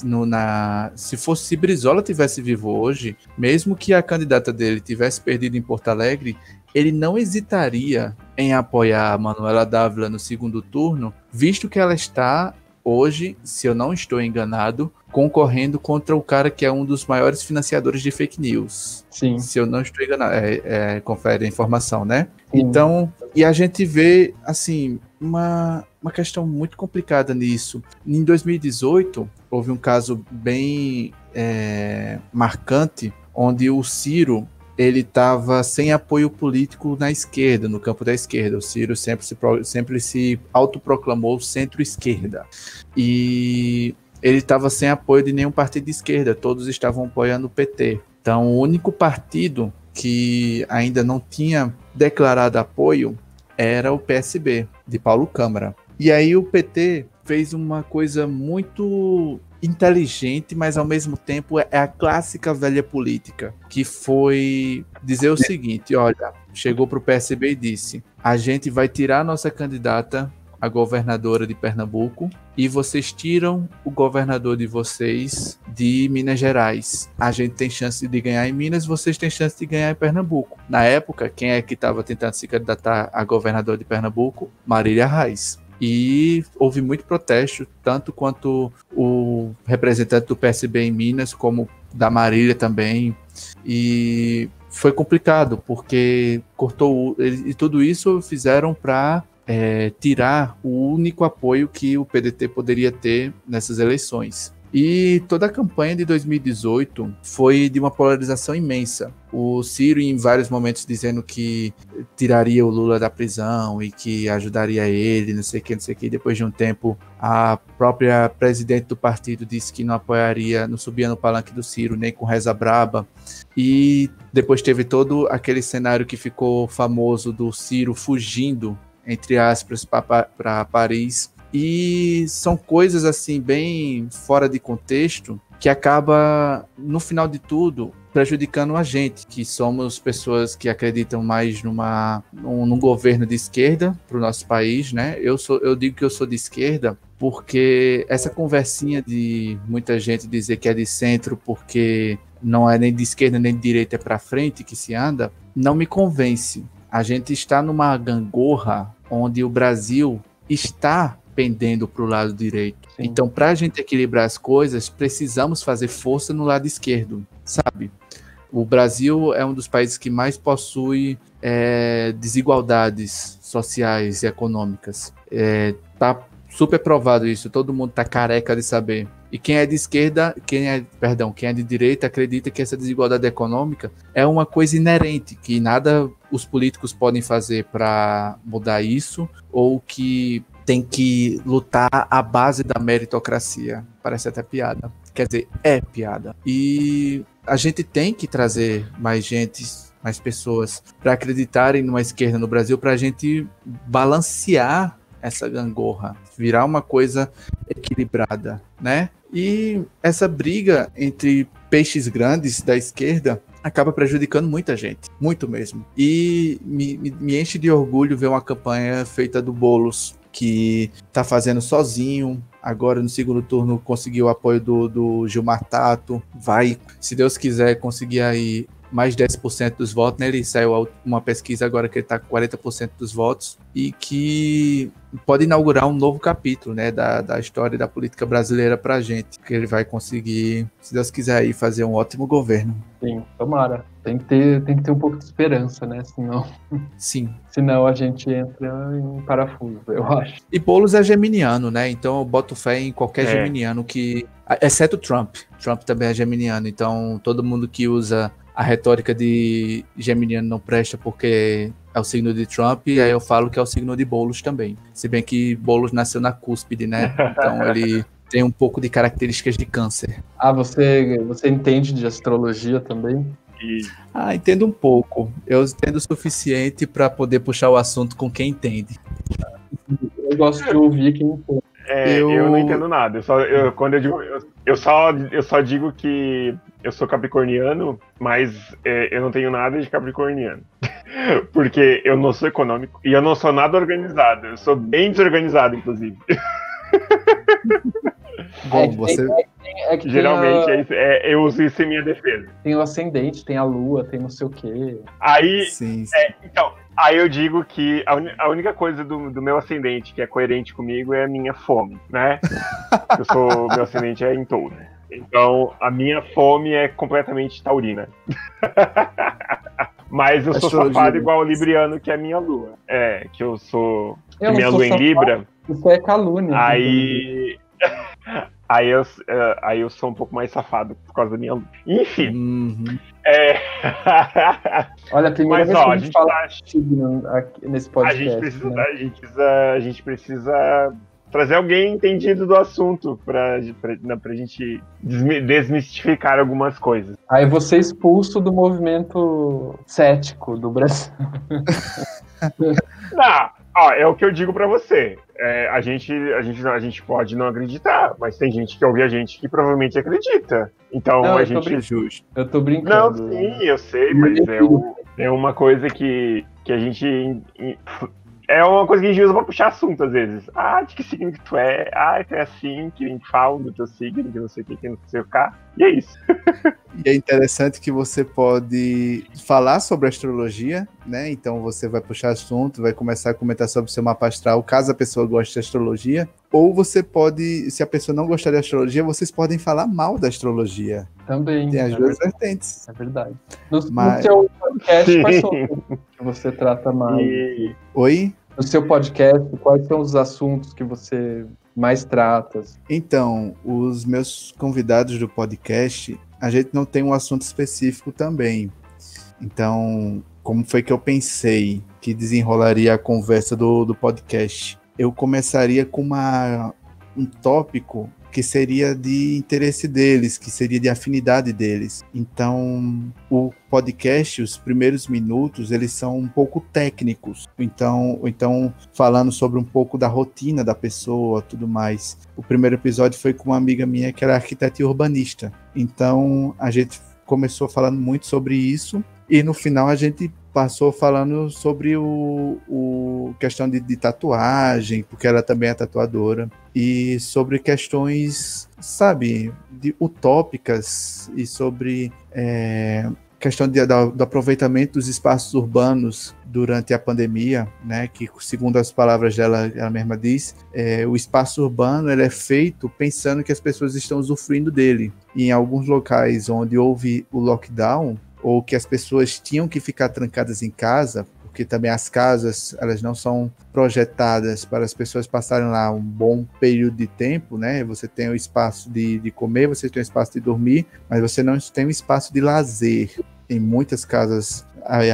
no, na, se fosse se Brizola tivesse vivo hoje, mesmo que a candidata dele tivesse perdido em Porto Alegre, ele não hesitaria em apoiar a Manuela Dávila no segundo turno, visto que ela está hoje, se eu não estou enganado, concorrendo contra o cara que é um dos maiores financiadores de fake news. Sim. Se eu não estou enganado, é, é, confere a informação, né? Sim. Então, e a gente vê, assim, uma, uma questão muito complicada nisso. Em 2018, houve um caso bem é, marcante, onde o Ciro ele estava sem apoio político na esquerda, no campo da esquerda. O Ciro sempre se, sempre se autoproclamou centro-esquerda. E ele estava sem apoio de nenhum partido de esquerda, todos estavam apoiando o PT. Então, o único partido que ainda não tinha declarado apoio era o PSB, de Paulo Câmara. E aí o PT fez uma coisa muito inteligente, mas ao mesmo tempo é a clássica velha política, que foi dizer o seguinte, olha, chegou para o PSB e disse, a gente vai tirar a nossa candidata a governadora de Pernambuco e vocês tiram o governador de vocês de Minas Gerais. A gente tem chance de ganhar em Minas, vocês têm chance de ganhar em Pernambuco. Na época, quem é que estava tentando se candidatar a governador de Pernambuco? Marília Reis. E houve muito protesto, tanto quanto o representante do PSB em Minas, como da Marília também. E foi complicado, porque cortou. E tudo isso fizeram para é, tirar o único apoio que o PDT poderia ter nessas eleições. E toda a campanha de 2018 foi de uma polarização imensa. O Ciro, em vários momentos, dizendo que tiraria o Lula da prisão e que ajudaria ele, não sei o que, não sei o que. Depois de um tempo, a própria presidente do partido disse que não apoiaria, não subia no palanque do Ciro, nem com reza braba. E depois teve todo aquele cenário que ficou famoso do Ciro fugindo entre aspas, para Paris E são coisas assim bem fora de contexto que acaba no final de tudo prejudicando a gente, que somos pessoas que acreditam mais numa num, num governo de esquerda para o nosso país, né? Eu sou eu digo que eu sou de esquerda porque essa conversinha de muita gente dizer que é de centro porque não é nem de esquerda nem de direita é para frente que se anda, não me convence. A gente está numa gangorra onde o Brasil está pendendo para o lado direito. Sim. Então, para a gente equilibrar as coisas, precisamos fazer força no lado esquerdo, sabe? O Brasil é um dos países que mais possui é, desigualdades sociais e econômicas. É, tá super provado isso, todo mundo tá careca de saber. E quem é de esquerda, quem é, perdão, quem é de direita acredita que essa desigualdade econômica é uma coisa inerente, que nada os políticos podem fazer para mudar isso, ou que tem que lutar à base da meritocracia. Parece até piada. Quer dizer, é piada. E a gente tem que trazer mais gente, mais pessoas para acreditarem numa esquerda no Brasil para a gente balancear essa gangorra, virar uma coisa equilibrada, né? E essa briga entre peixes grandes da esquerda acaba prejudicando muita gente, muito mesmo. E me, me, me enche de orgulho ver uma campanha feita do Bolos, que tá fazendo sozinho. Agora no segundo turno conseguiu o apoio do, do Gilmar Tato. Vai, se Deus quiser, conseguir aí mais 10% dos votos, né? Ele saiu uma pesquisa agora que ele está com 40% dos votos e que pode inaugurar um novo capítulo, né, da, da história da política brasileira para a gente, que ele vai conseguir, se Deus quiser, aí fazer um ótimo governo. Sim, tomara. Tem que ter, tem que ter um pouco de esperança, né? Senão, sim. Senão a gente entra em parafuso, eu acho. E Boulos é geminiano, né? Então eu boto fé em qualquer é. geminiano que, exceto Trump. Trump também é geminiano, então todo mundo que usa a retórica de Geminiano não presta porque é o signo de Trump, e aí eu falo que é o signo de Boulos também. Se bem que Boulos nasceu na cúspide, né? Então ele tem um pouco de características de câncer. Ah, você, você entende de astrologia também? Ah, entendo um pouco. Eu entendo o suficiente para poder puxar o assunto com quem entende. Eu gosto de ouvir quem entende. É, eu... eu... não entendo nada. Eu só, eu, quando eu digo, eu, eu, só, eu só digo que eu sou capricorniano, mas é, eu não tenho nada de capricorniano. Porque eu não sou econômico e eu não sou nada organizado. Eu sou bem desorganizado, inclusive. Bom, é você. É que Geralmente a... é, eu uso isso em minha defesa. Tem o ascendente, tem a lua, tem não sei o quê. Aí. Sim, sim. É, então, Aí eu digo que a, un... a única coisa do, do, meu ascendente que é coerente comigo é a minha fome, né? eu sou. Meu ascendente é em touro. Então, a minha fome é completamente taurina. Mas eu sou safado igual o Libriano, que é a minha lua. É, que eu sou. Eu minha lua em Libra. Isso é calúnia. Aí. Aí eu, é, aí eu sou um pouco mais safado por causa da minha lua. Enfim. Uhum. É... Olha, a primeira Mas, vez ó, que a gente, fala tá... nesse podcast. A gente, precisa, né? a, gente precisa, a gente precisa trazer alguém entendido do assunto pra, pra, pra gente desmistificar algumas coisas. Aí você é expulso do movimento cético do Brasil. Não, ó, é o que eu digo para você. É, a, gente, a, gente, a gente pode não acreditar, mas tem gente que ouve a gente que provavelmente acredita. Então não, a gente. Tô justo. Eu tô brincando. Não, sim, eu sei, mas é, um, é uma coisa que, que a gente é uma coisa que a gente usa pra puxar assunto às vezes. Ah, de que signo que tu é? Ah, tu é assim, que nem fala do teu signo, que não sei o que, que não sei o que. E é isso. e é interessante que você pode falar sobre astrologia, né? Então você vai puxar assunto, vai começar a comentar sobre o seu mapa astral, caso a pessoa goste de astrologia. Ou você pode, se a pessoa não gostar de astrologia, vocês podem falar mal da astrologia. Também. Tem as é duas vertentes. É verdade. No, Mas... no seu podcast, quais são que você trata mais? E... Oi? No seu podcast, quais são os assuntos que você mais trata? Então, os meus convidados do podcast, a gente não tem um assunto específico também. Então, como foi que eu pensei que desenrolaria a conversa do, do podcast? Eu começaria com uma, um tópico que seria de interesse deles, que seria de afinidade deles. Então, o podcast, os primeiros minutos, eles são um pouco técnicos. Então, então falando sobre um pouco da rotina da pessoa, tudo mais. O primeiro episódio foi com uma amiga minha que era arquiteta e urbanista. Então, a gente começou falando muito sobre isso e no final a gente passou falando sobre o, o questão de, de, tatuagem, porque ela também é tatuadora, e sobre questões, sabe, de utópicas e sobre é, questão de, do aproveitamento dos espaços urbanos durante a pandemia, né, que segundo as palavras dela, ela mesma diz, é, o espaço urbano ele é feito pensando que as pessoas estão usufruindo dele. E em alguns locais onde houve o lockdown, ou que as pessoas tinham que ficar trancadas em casa, porque também as casas elas não são projetadas para as pessoas passarem lá um bom período de tempo, né? Você tem o espaço de, de comer, você tem o espaço de dormir, mas você não tem o espaço de lazer em muitas casas,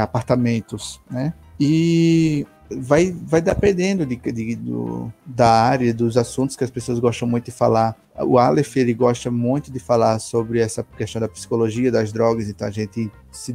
apartamentos, né? E vai, vai dependendo de, de, do, da área, dos assuntos que as pessoas gostam muito de falar. O Aleph, ele gosta muito de falar sobre essa questão da psicologia das drogas, então a gente se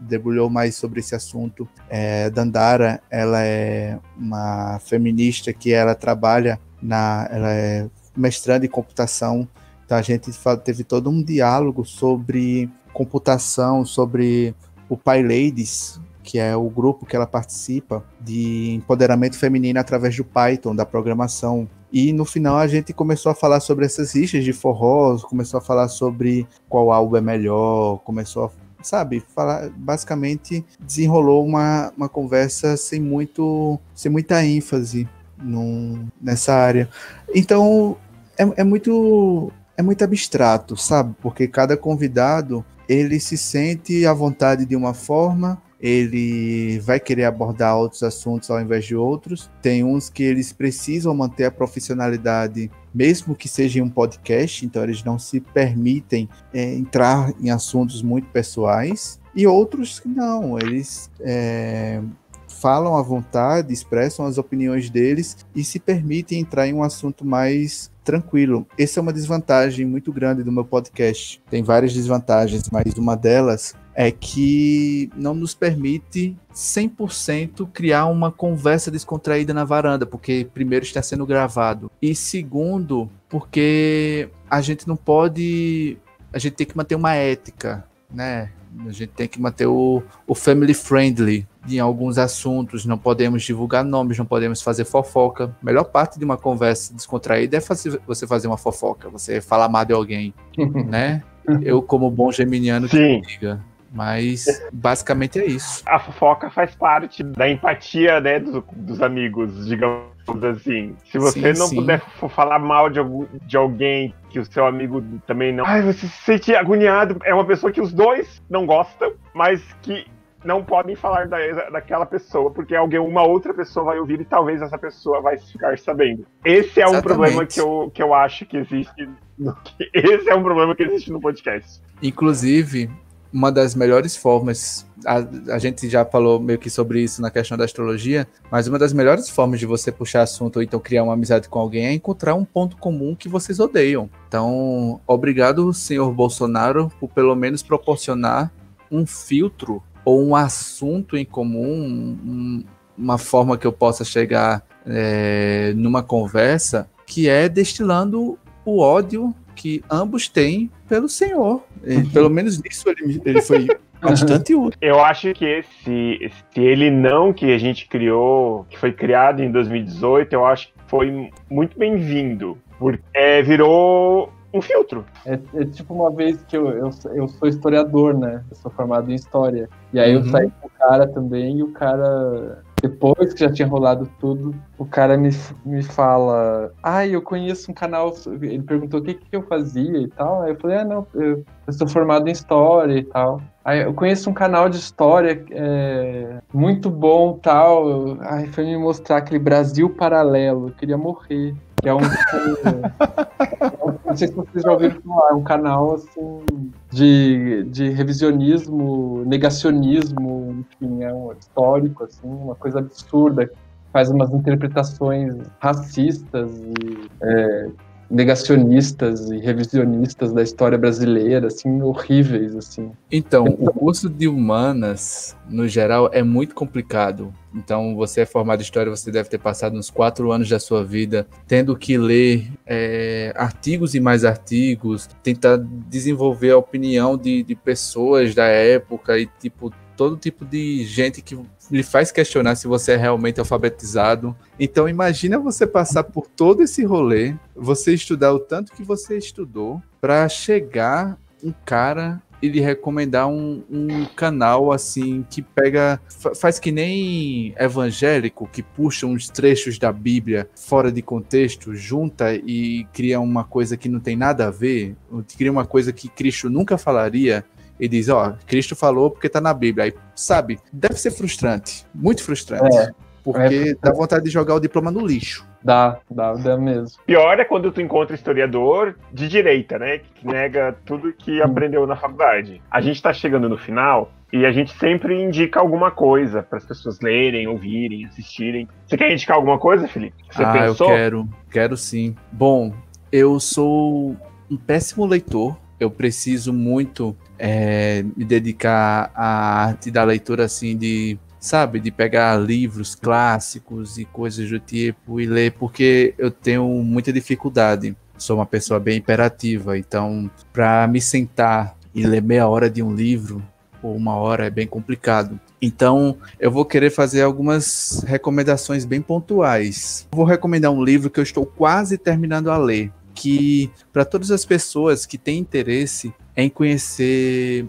debulhou mais sobre esse assunto. É, Dandara, ela é uma feminista que ela trabalha na... ela é mestrando em computação, então a gente teve todo um diálogo sobre computação, sobre o Pai Ladies, que é o grupo que ela participa de empoderamento feminino através do Python, da programação. E no final a gente começou a falar sobre essas rixas de forró, começou a falar sobre qual álbum é melhor, começou a sabe, falar, basicamente desenrolou uma, uma conversa sem muito, sem muita ênfase num, nessa área. Então é, é muito é muito abstrato, sabe? Porque cada convidado ele se sente à vontade de uma forma ele vai querer abordar outros assuntos ao invés de outros. Tem uns que eles precisam manter a profissionalidade, mesmo que seja em um podcast, então eles não se permitem é, entrar em assuntos muito pessoais. E outros que não, eles é, falam à vontade, expressam as opiniões deles e se permitem entrar em um assunto mais tranquilo. Essa é uma desvantagem muito grande do meu podcast. Tem várias desvantagens, mas uma delas é que não nos permite 100% criar uma conversa descontraída na varanda, porque primeiro está sendo gravado e segundo, porque a gente não pode, a gente tem que manter uma ética, né? A gente tem que manter o, o family friendly em alguns assuntos, não podemos divulgar nomes, não podemos fazer fofoca. A melhor parte de uma conversa descontraída é fazer, você fazer uma fofoca, você falar mal de alguém, né? Eu, como bom geminiano, Sim. que diga. Mas basicamente é isso. A fofoca faz parte da empatia, né, dos, dos amigos, digamos assim. Se você sim, não sim. puder falar mal de, de alguém que o seu amigo também não. Ai, você se sente agoniado. É uma pessoa que os dois não gostam, mas que não podem falar da, daquela pessoa, porque alguém, uma outra pessoa vai ouvir e talvez essa pessoa vai ficar sabendo. Esse é Exatamente. um problema que eu, que eu acho que existe. No, esse é um problema que existe no podcast. Inclusive, uma das melhores formas, a, a, gente já falou meio que sobre isso na questão da astrologia, mas uma das melhores formas de você puxar assunto ou então criar uma amizade com alguém é encontrar um ponto comum que vocês odeiam. Então, obrigado, senhor Bolsonaro, por pelo menos proporcionar um filtro ou um assunto em comum, um, uma forma que eu possa chegar é, numa conversa que é destilando o ódio que ambos têm pelo Senhor. E, uhum. Pelo menos nisso ele, ele foi bastante útil. Eu acho que esse, esse ele não que a gente criou, que foi criado em 2018, eu acho que foi muito bem-vindo. Porque é, virou um filtro. É, é, tipo uma vez que eu, eu, eu sou historiador, né? Eu sou formado em história. E aí uhum. eu saí com o cara também e o cara depois que já tinha rolado tudo, o cara me, me fala: Ah, eu conheço um canal. Ele perguntou o que, que eu fazia e tal. Aí eu falei: Ah, não, eu, eu sou formado em história e tal. Aí eu conheço um canal de história é, muito bom tal. Aí foi me mostrar aquele Brasil Paralelo. Eu queria morrer. Que é um. não sei se vocês já ouviram falar, é um canal assim de, de revisionismo, negacionismo, enfim, é um histórico, assim, uma coisa absurda. Faz umas interpretações racistas e é, negacionistas e revisionistas da história brasileira, assim, horríveis, assim. Então, o curso de humanas, no geral, é muito complicado. Então, você é formado em história, você deve ter passado uns quatro anos da sua vida tendo que ler é, artigos e mais artigos, tentar desenvolver a opinião de, de pessoas da época e, tipo, todo tipo de gente que lhe faz questionar se você é realmente alfabetizado. Então imagina você passar por todo esse rolê, você estudar o tanto que você estudou para chegar um cara e lhe recomendar um, um, canal assim que pega faz que nem evangélico que puxa uns trechos da Bíblia fora de contexto, junta e cria uma coisa que não tem nada a ver, cria uma coisa que Cristo nunca falaria e diz, ó, Cristo falou porque tá na Bíblia. Aí, sabe, deve ser frustrante, muito frustrante. É, porque é, dá vontade de jogar o diploma no lixo. Dá, dá, dá mesmo. Pior é quando tu encontra historiador de direita, né? Que nega tudo que hum. aprendeu na faculdade. A gente tá chegando no final e a gente sempre indica alguma coisa para as pessoas lerem, ouvirem, assistirem. Você quer indicar alguma coisa, Felipe? Você ah, pensou? eu quero, quero sim. Bom, eu sou um péssimo leitor. Eu preciso muito é, me dedicar à arte da leitura, assim, de, sabe, de pegar livros clássicos e coisas do tipo e ler, porque eu tenho muita dificuldade. Sou uma pessoa bem imperativa, então, para me sentar e ler meia hora de um livro, ou uma hora, é bem complicado. Então, eu vou querer fazer algumas recomendações bem pontuais. Vou recomendar um livro que eu estou quase terminando a ler, que para todas as pessoas que têm interesse em conhecer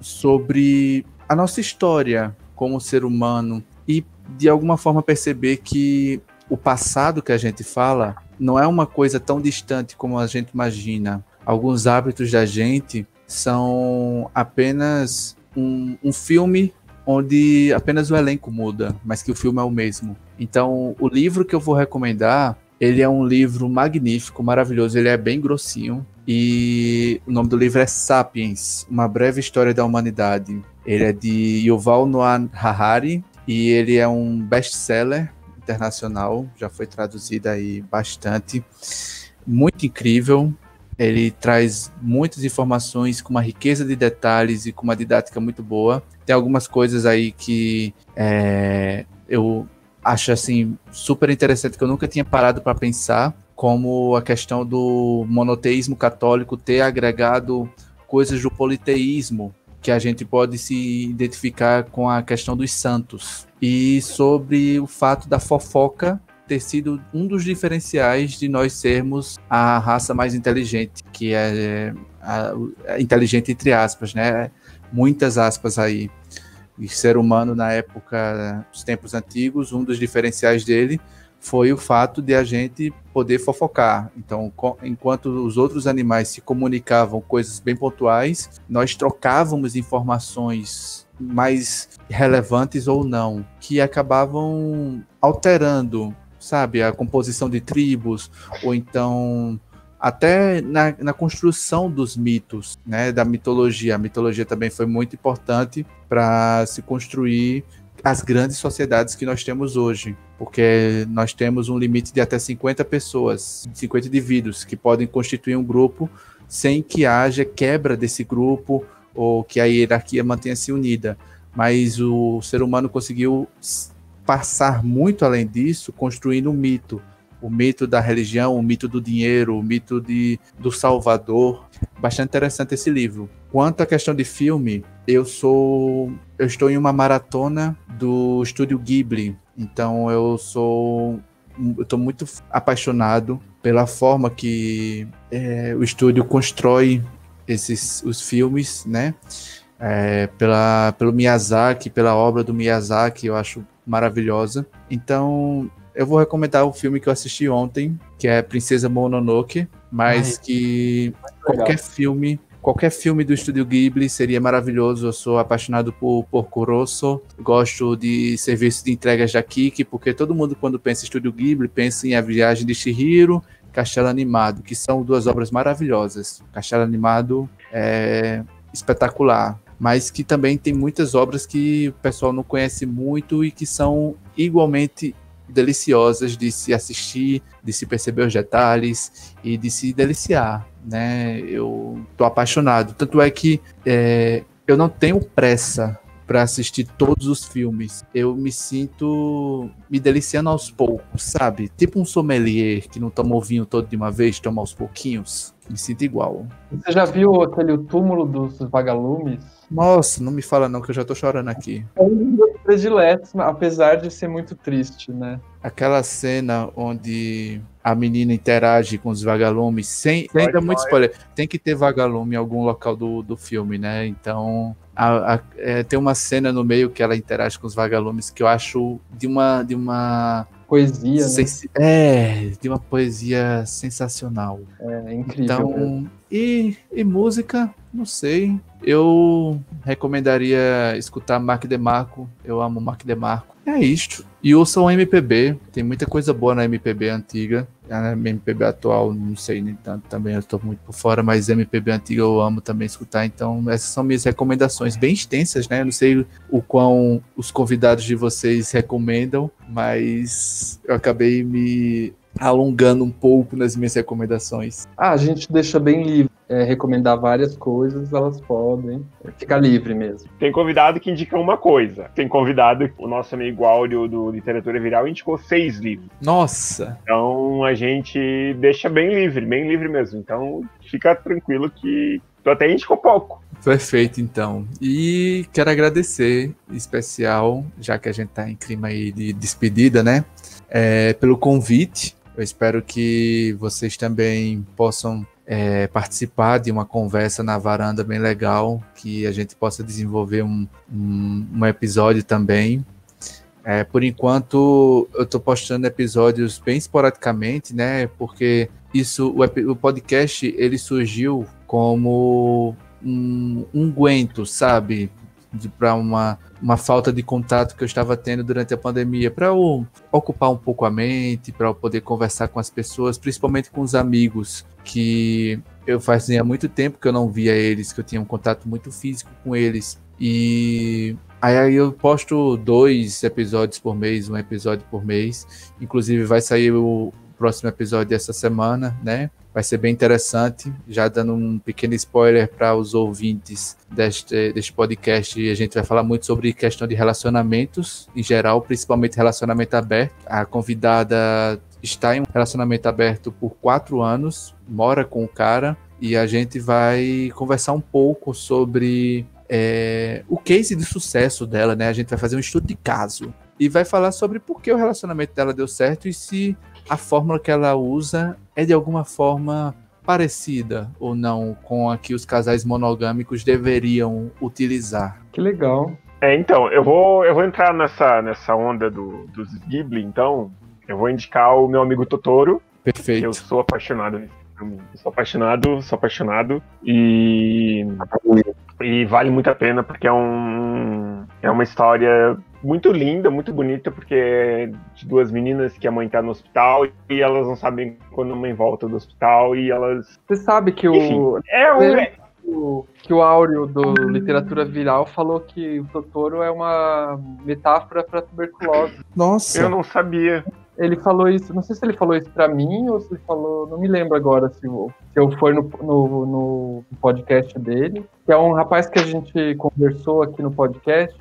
sobre a nossa história como ser humano e de alguma forma perceber que o passado que a gente fala não é uma coisa tão distante como a gente imagina. Alguns hábitos da gente são apenas um, um filme onde apenas o elenco muda, mas que o filme é o mesmo. Então, o livro que eu vou recomendar ele é um livro magnífico, maravilhoso. Ele é bem grossinho. E o nome do livro é Sapiens, Uma Breve História da Humanidade. Ele é de Yuval Noah Harari e ele é um best-seller internacional. Já foi traduzido aí bastante. Muito incrível. Ele traz muitas informações com uma riqueza de detalhes e com uma didática muito boa. Tem algumas coisas aí que é, eu acho assim super interessante que eu nunca tinha parado para pensar, como a questão do monoteísmo católico ter agregado coisas do politeísmo, que a gente pode se identificar com a questão dos santos. E sobre o fato da fofoca ter sido um dos diferenciais de nós sermos a raça mais inteligente, que é a, inteligente entre aspas, né? Muitas aspas aí e ser humano na época dos tempos antigos, um dos diferenciais dele foi o fato de a gente poder fofocar. Então, enquanto os outros animais se comunicavam coisas bem pontuais, nós trocávamos informações mais relevantes ou não, que acabavam alterando, sabe, a composição de tribos, ou então até na, na, construção dos mitos, né, da mitologia. A mitologia também foi muito importante para se construir as grandes sociedades que nós temos hoje, porque nós temos um limite de até 50 pessoas, 50 indivíduos que podem constituir um grupo sem que haja quebra desse grupo ou que a hierarquia mantenha-se unida. Mas o ser humano conseguiu passar muito além disso, construindo um mito o mito da religião, o mito do dinheiro, o mito de, do Salvador. Bastante interessante esse livro. Quanto à questão de filme, eu sou. Eu estou em uma maratona do estúdio Ghibli. Então eu sou. Eu estou muito apaixonado pela forma que é, o estúdio constrói esses os filmes, né? É, pela, pelo Miyazaki, pela obra do Miyazaki, eu acho maravilhosa. Então, eu vou recomendar o filme que eu assisti ontem, que é Princesa Mononoke, mas Ai, que qualquer filme, qualquer filme do estúdio Ghibli seria maravilhoso. Eu sou apaixonado por Porco Rosso, gosto de serviço de entregas da Kiki, porque todo mundo quando pensa em estúdio Ghibli pensa em A Viagem de Chihiro, Castelo Animado, que são duas obras maravilhosas. Castelo Animado é espetacular, mas que também tem muitas obras que o pessoal não conhece muito e que são igualmente deliciosas de se assistir, de se perceber os detalhes e de se deliciar, né? Eu tô apaixonado. Tanto é que é, eu não tenho pressa para assistir todos os filmes. Eu me sinto me deliciando aos poucos, sabe? Tipo um sommelier que não toma o vinho todo de uma vez, toma aos pouquinhos. Me sinto igual. Você já viu aquele túmulo dos vagalumes? Nossa, não me fala não que eu já tô chorando aqui. É um dos prediletos, apesar de ser muito triste, né? Aquela cena onde a menina interage com os vagalumes, sem, sem dar muito spoiler. Tem que ter vagalume em algum local do, do filme, né? Então, a, a, é, tem uma cena no meio que ela interage com os vagalumes que eu acho de uma. De uma poesia, né? É, de uma poesia sensacional. É, incrível. Então, e, e música, não sei. Eu recomendaria escutar Mark DeMarco. Eu amo Mark DeMarco. É isto. E ouçam MPB. Tem muita coisa boa na MPB antiga. A MPB atual, não sei nem tanto também, eu estou muito por fora, mas MPB antiga eu amo também escutar. Então, essas são minhas recomendações, bem extensas, né? Eu não sei o quão os convidados de vocês recomendam, mas eu acabei me alongando um pouco nas minhas recomendações. Ah, a gente deixa bem livre. É, recomendar várias coisas, elas podem. Ficar livre mesmo. Tem convidado que indica uma coisa. Tem convidado, o nosso amigo Áureo do Literatura Viral indicou seis livros. Nossa! Então a gente deixa bem livre, bem livre mesmo. Então fica tranquilo que tu até indicou pouco. Perfeito, então. E quero agradecer, em especial, já que a gente está em clima aí de despedida, né? É, pelo convite eu espero que vocês também possam é, participar de uma conversa na varanda bem legal, que a gente possa desenvolver um, um, um episódio também. É, por enquanto, eu estou postando episódios bem esporadicamente, né? Porque isso, o, o podcast, ele surgiu como um unguento, sabe? Para uma, uma falta de contato que eu estava tendo durante a pandemia, para eu ocupar um pouco a mente, para eu poder conversar com as pessoas, principalmente com os amigos que eu fazia muito tempo que eu não via eles, que eu tinha um contato muito físico com eles. E aí eu posto dois episódios por mês, um episódio por mês. Inclusive vai sair o próximo episódio dessa semana, né? Vai ser bem interessante. Já dando um pequeno spoiler para os ouvintes deste, deste podcast, a gente vai falar muito sobre questão de relacionamentos em geral, principalmente relacionamento aberto. A convidada está em um relacionamento aberto por quatro anos, mora com o cara, e a gente vai conversar um pouco sobre é, o case de sucesso dela, né? A gente vai fazer um estudo de caso e vai falar sobre por que o relacionamento dela deu certo e se a fórmula que ela usa é de alguma forma parecida ou não com a que os casais monogâmicos deveriam utilizar. Que legal. É, então, eu vou, eu vou entrar nessa, nessa onda do, dos Ghibli, então. Eu vou indicar o meu amigo Totoro. Perfeito. eu sou apaixonado Eu sou apaixonado, sou apaixonado. E, e vale muito a pena porque é um é uma história muito linda, muito bonita, porque é de duas meninas que a mãe tá no hospital e elas não sabem quando a mãe volta do hospital e elas. Você sabe que Enfim, o. É um. O, que o Áureo do Literatura Viral falou que o Totoro é uma metáfora para tuberculose. Nossa! Eu não sabia. Ele falou isso, não sei se ele falou isso para mim ou se ele falou, não me lembro agora se, eu, se eu no, no, no, podcast dele, que é um rapaz que a gente conversou aqui no podcast,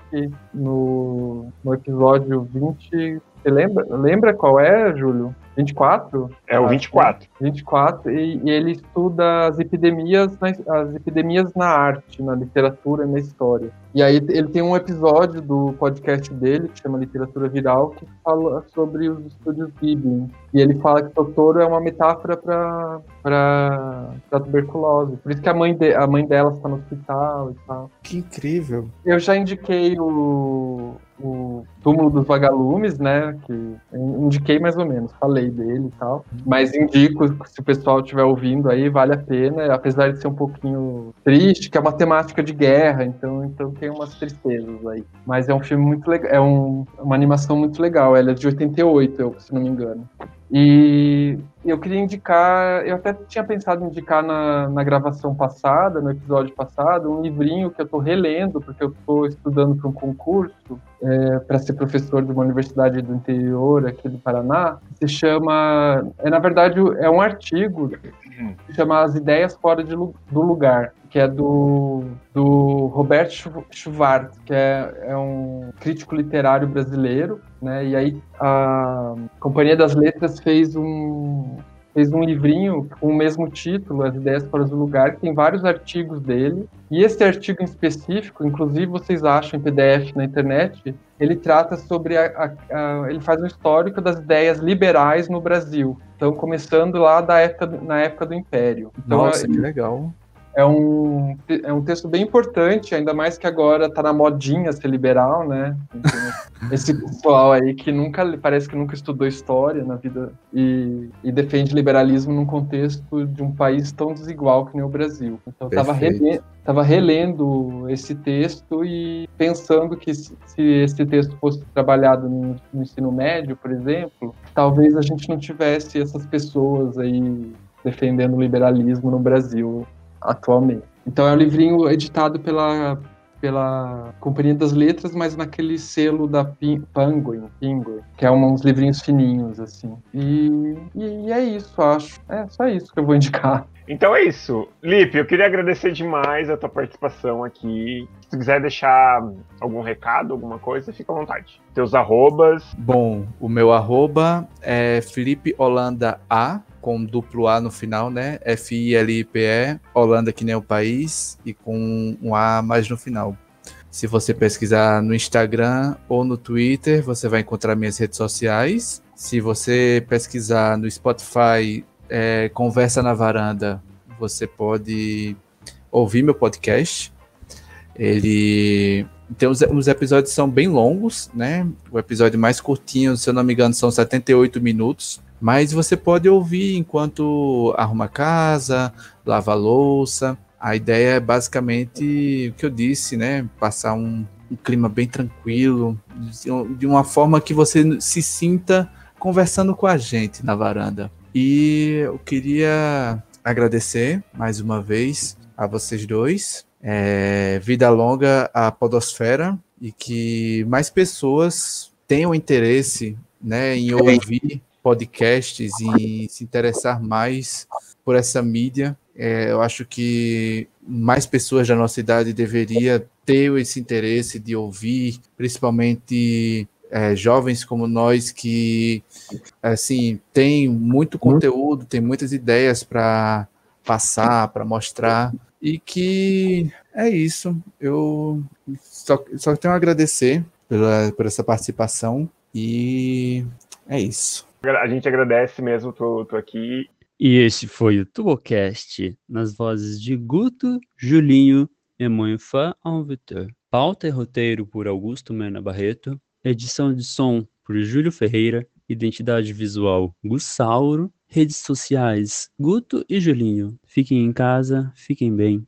no, no episódio 20. Você lembra, lembra qual é, Júlio? 24? É o 24. 24, e, e ele estuda as epidemias, as epidemias na arte, na literatura e na história. E aí ele tem um episódio do podcast dele, que chama Literatura Viral, que fala sobre os estúdios Ghibli. E ele fala que Totoro é uma metáfora para tuberculose. Por isso que a mãe, de, a mãe dela está no hospital e tal. Que incrível. Eu já indiquei o, o Túmulo dos Vagalumes, né? Que indiquei mais ou menos, falei dele e tal. Mas indico, se o pessoal estiver ouvindo aí, vale a pena, apesar de ser um pouquinho triste, que é uma temática de guerra, então, então tem umas tristezas aí. Mas é um filme muito legal, é um, uma animação muito legal, ela é de 88, eu, se não me engano. E eu queria indicar, eu até tinha pensado em indicar na, na gravação passada, no episódio passado, um livrinho que eu estou relendo, porque eu estou estudando para um concurso, é, para ser professor de uma universidade do interior aqui do Paraná, se chama, é na verdade é um artigo que chama As Ideias Fora de, do Lugar, que é do, do Roberto Schwartz, que é, é um crítico literário brasileiro, né? E aí a Companhia das Letras fez um fez um livrinho com o mesmo título, As Ideias Fora do Lugar, que tem vários artigos dele. E esse artigo em específico, inclusive vocês acham em PDF na internet, ele trata sobre a, a, a, ele faz um histórico das ideias liberais no Brasil. Então, começando lá da época, na época do Império. Então, Nossa, que legal é um, é um texto bem importante, ainda mais que agora tá na modinha ser liberal, né? Esse pessoal aí que nunca, parece que nunca estudou história na vida e, e defende liberalismo num contexto de um país tão desigual que nem o Brasil. Então, eu tava, rele, tava relendo esse texto e pensando que se, se esse texto fosse trabalhado no, no ensino médio, por exemplo, talvez a gente não tivesse essas pessoas aí defendendo o liberalismo no Brasil atualmente. Então é um livrinho editado pela, pela Companhia das Letras, mas naquele selo da Penguin, Penguin que é uns livrinhos fininhos, assim. E, e é isso, acho. É só isso que eu vou indicar. Então é isso. Lipe, eu queria agradecer demais a tua participação aqui. Se tu quiser deixar algum recado, alguma coisa, fica à vontade. Teus arrobas. Bom, o meu arroba é Felipe Holanda A, com duplo A no final, né? F-I-L-I-P-E, Holanda que nem o país, e com um A mais no final. Se você pesquisar no Instagram ou no Twitter, você vai encontrar minhas redes sociais. Se você pesquisar no Spotify, é, Conversa na Varanda, você pode ouvir meu podcast. Ele os, os episódios são bem longos, né? O episódio mais curtinho, se eu não me engano, são 78 minutos. Mas você pode ouvir enquanto arruma casa, lava louça. A ideia é basicamente o que eu disse, né? Passar um, um clima bem tranquilo, de uma forma que você se sinta conversando com a gente na varanda. E eu queria agradecer mais uma vez a vocês dois. É, vida longa à Podosfera e que mais pessoas tenham interesse né, em ouvir podcasts e se interessar mais por essa mídia. É, eu acho que mais pessoas da nossa idade deveria ter esse interesse de ouvir, principalmente é, jovens como nós que assim tem muito conteúdo, tem muitas ideias para passar, para mostrar e que é isso. Eu só, só tenho a agradecer pela, por essa participação e é isso. A gente agradece mesmo, tô, tô aqui. E esse foi o Tubocast, nas vozes de Guto, Julinho e Moinfã Alvitor. Pauta e roteiro por Augusto Mena Barreto. Edição de som por Júlio Ferreira. Identidade visual Gussauro. Redes sociais Guto e Julinho. Fiquem em casa, fiquem bem.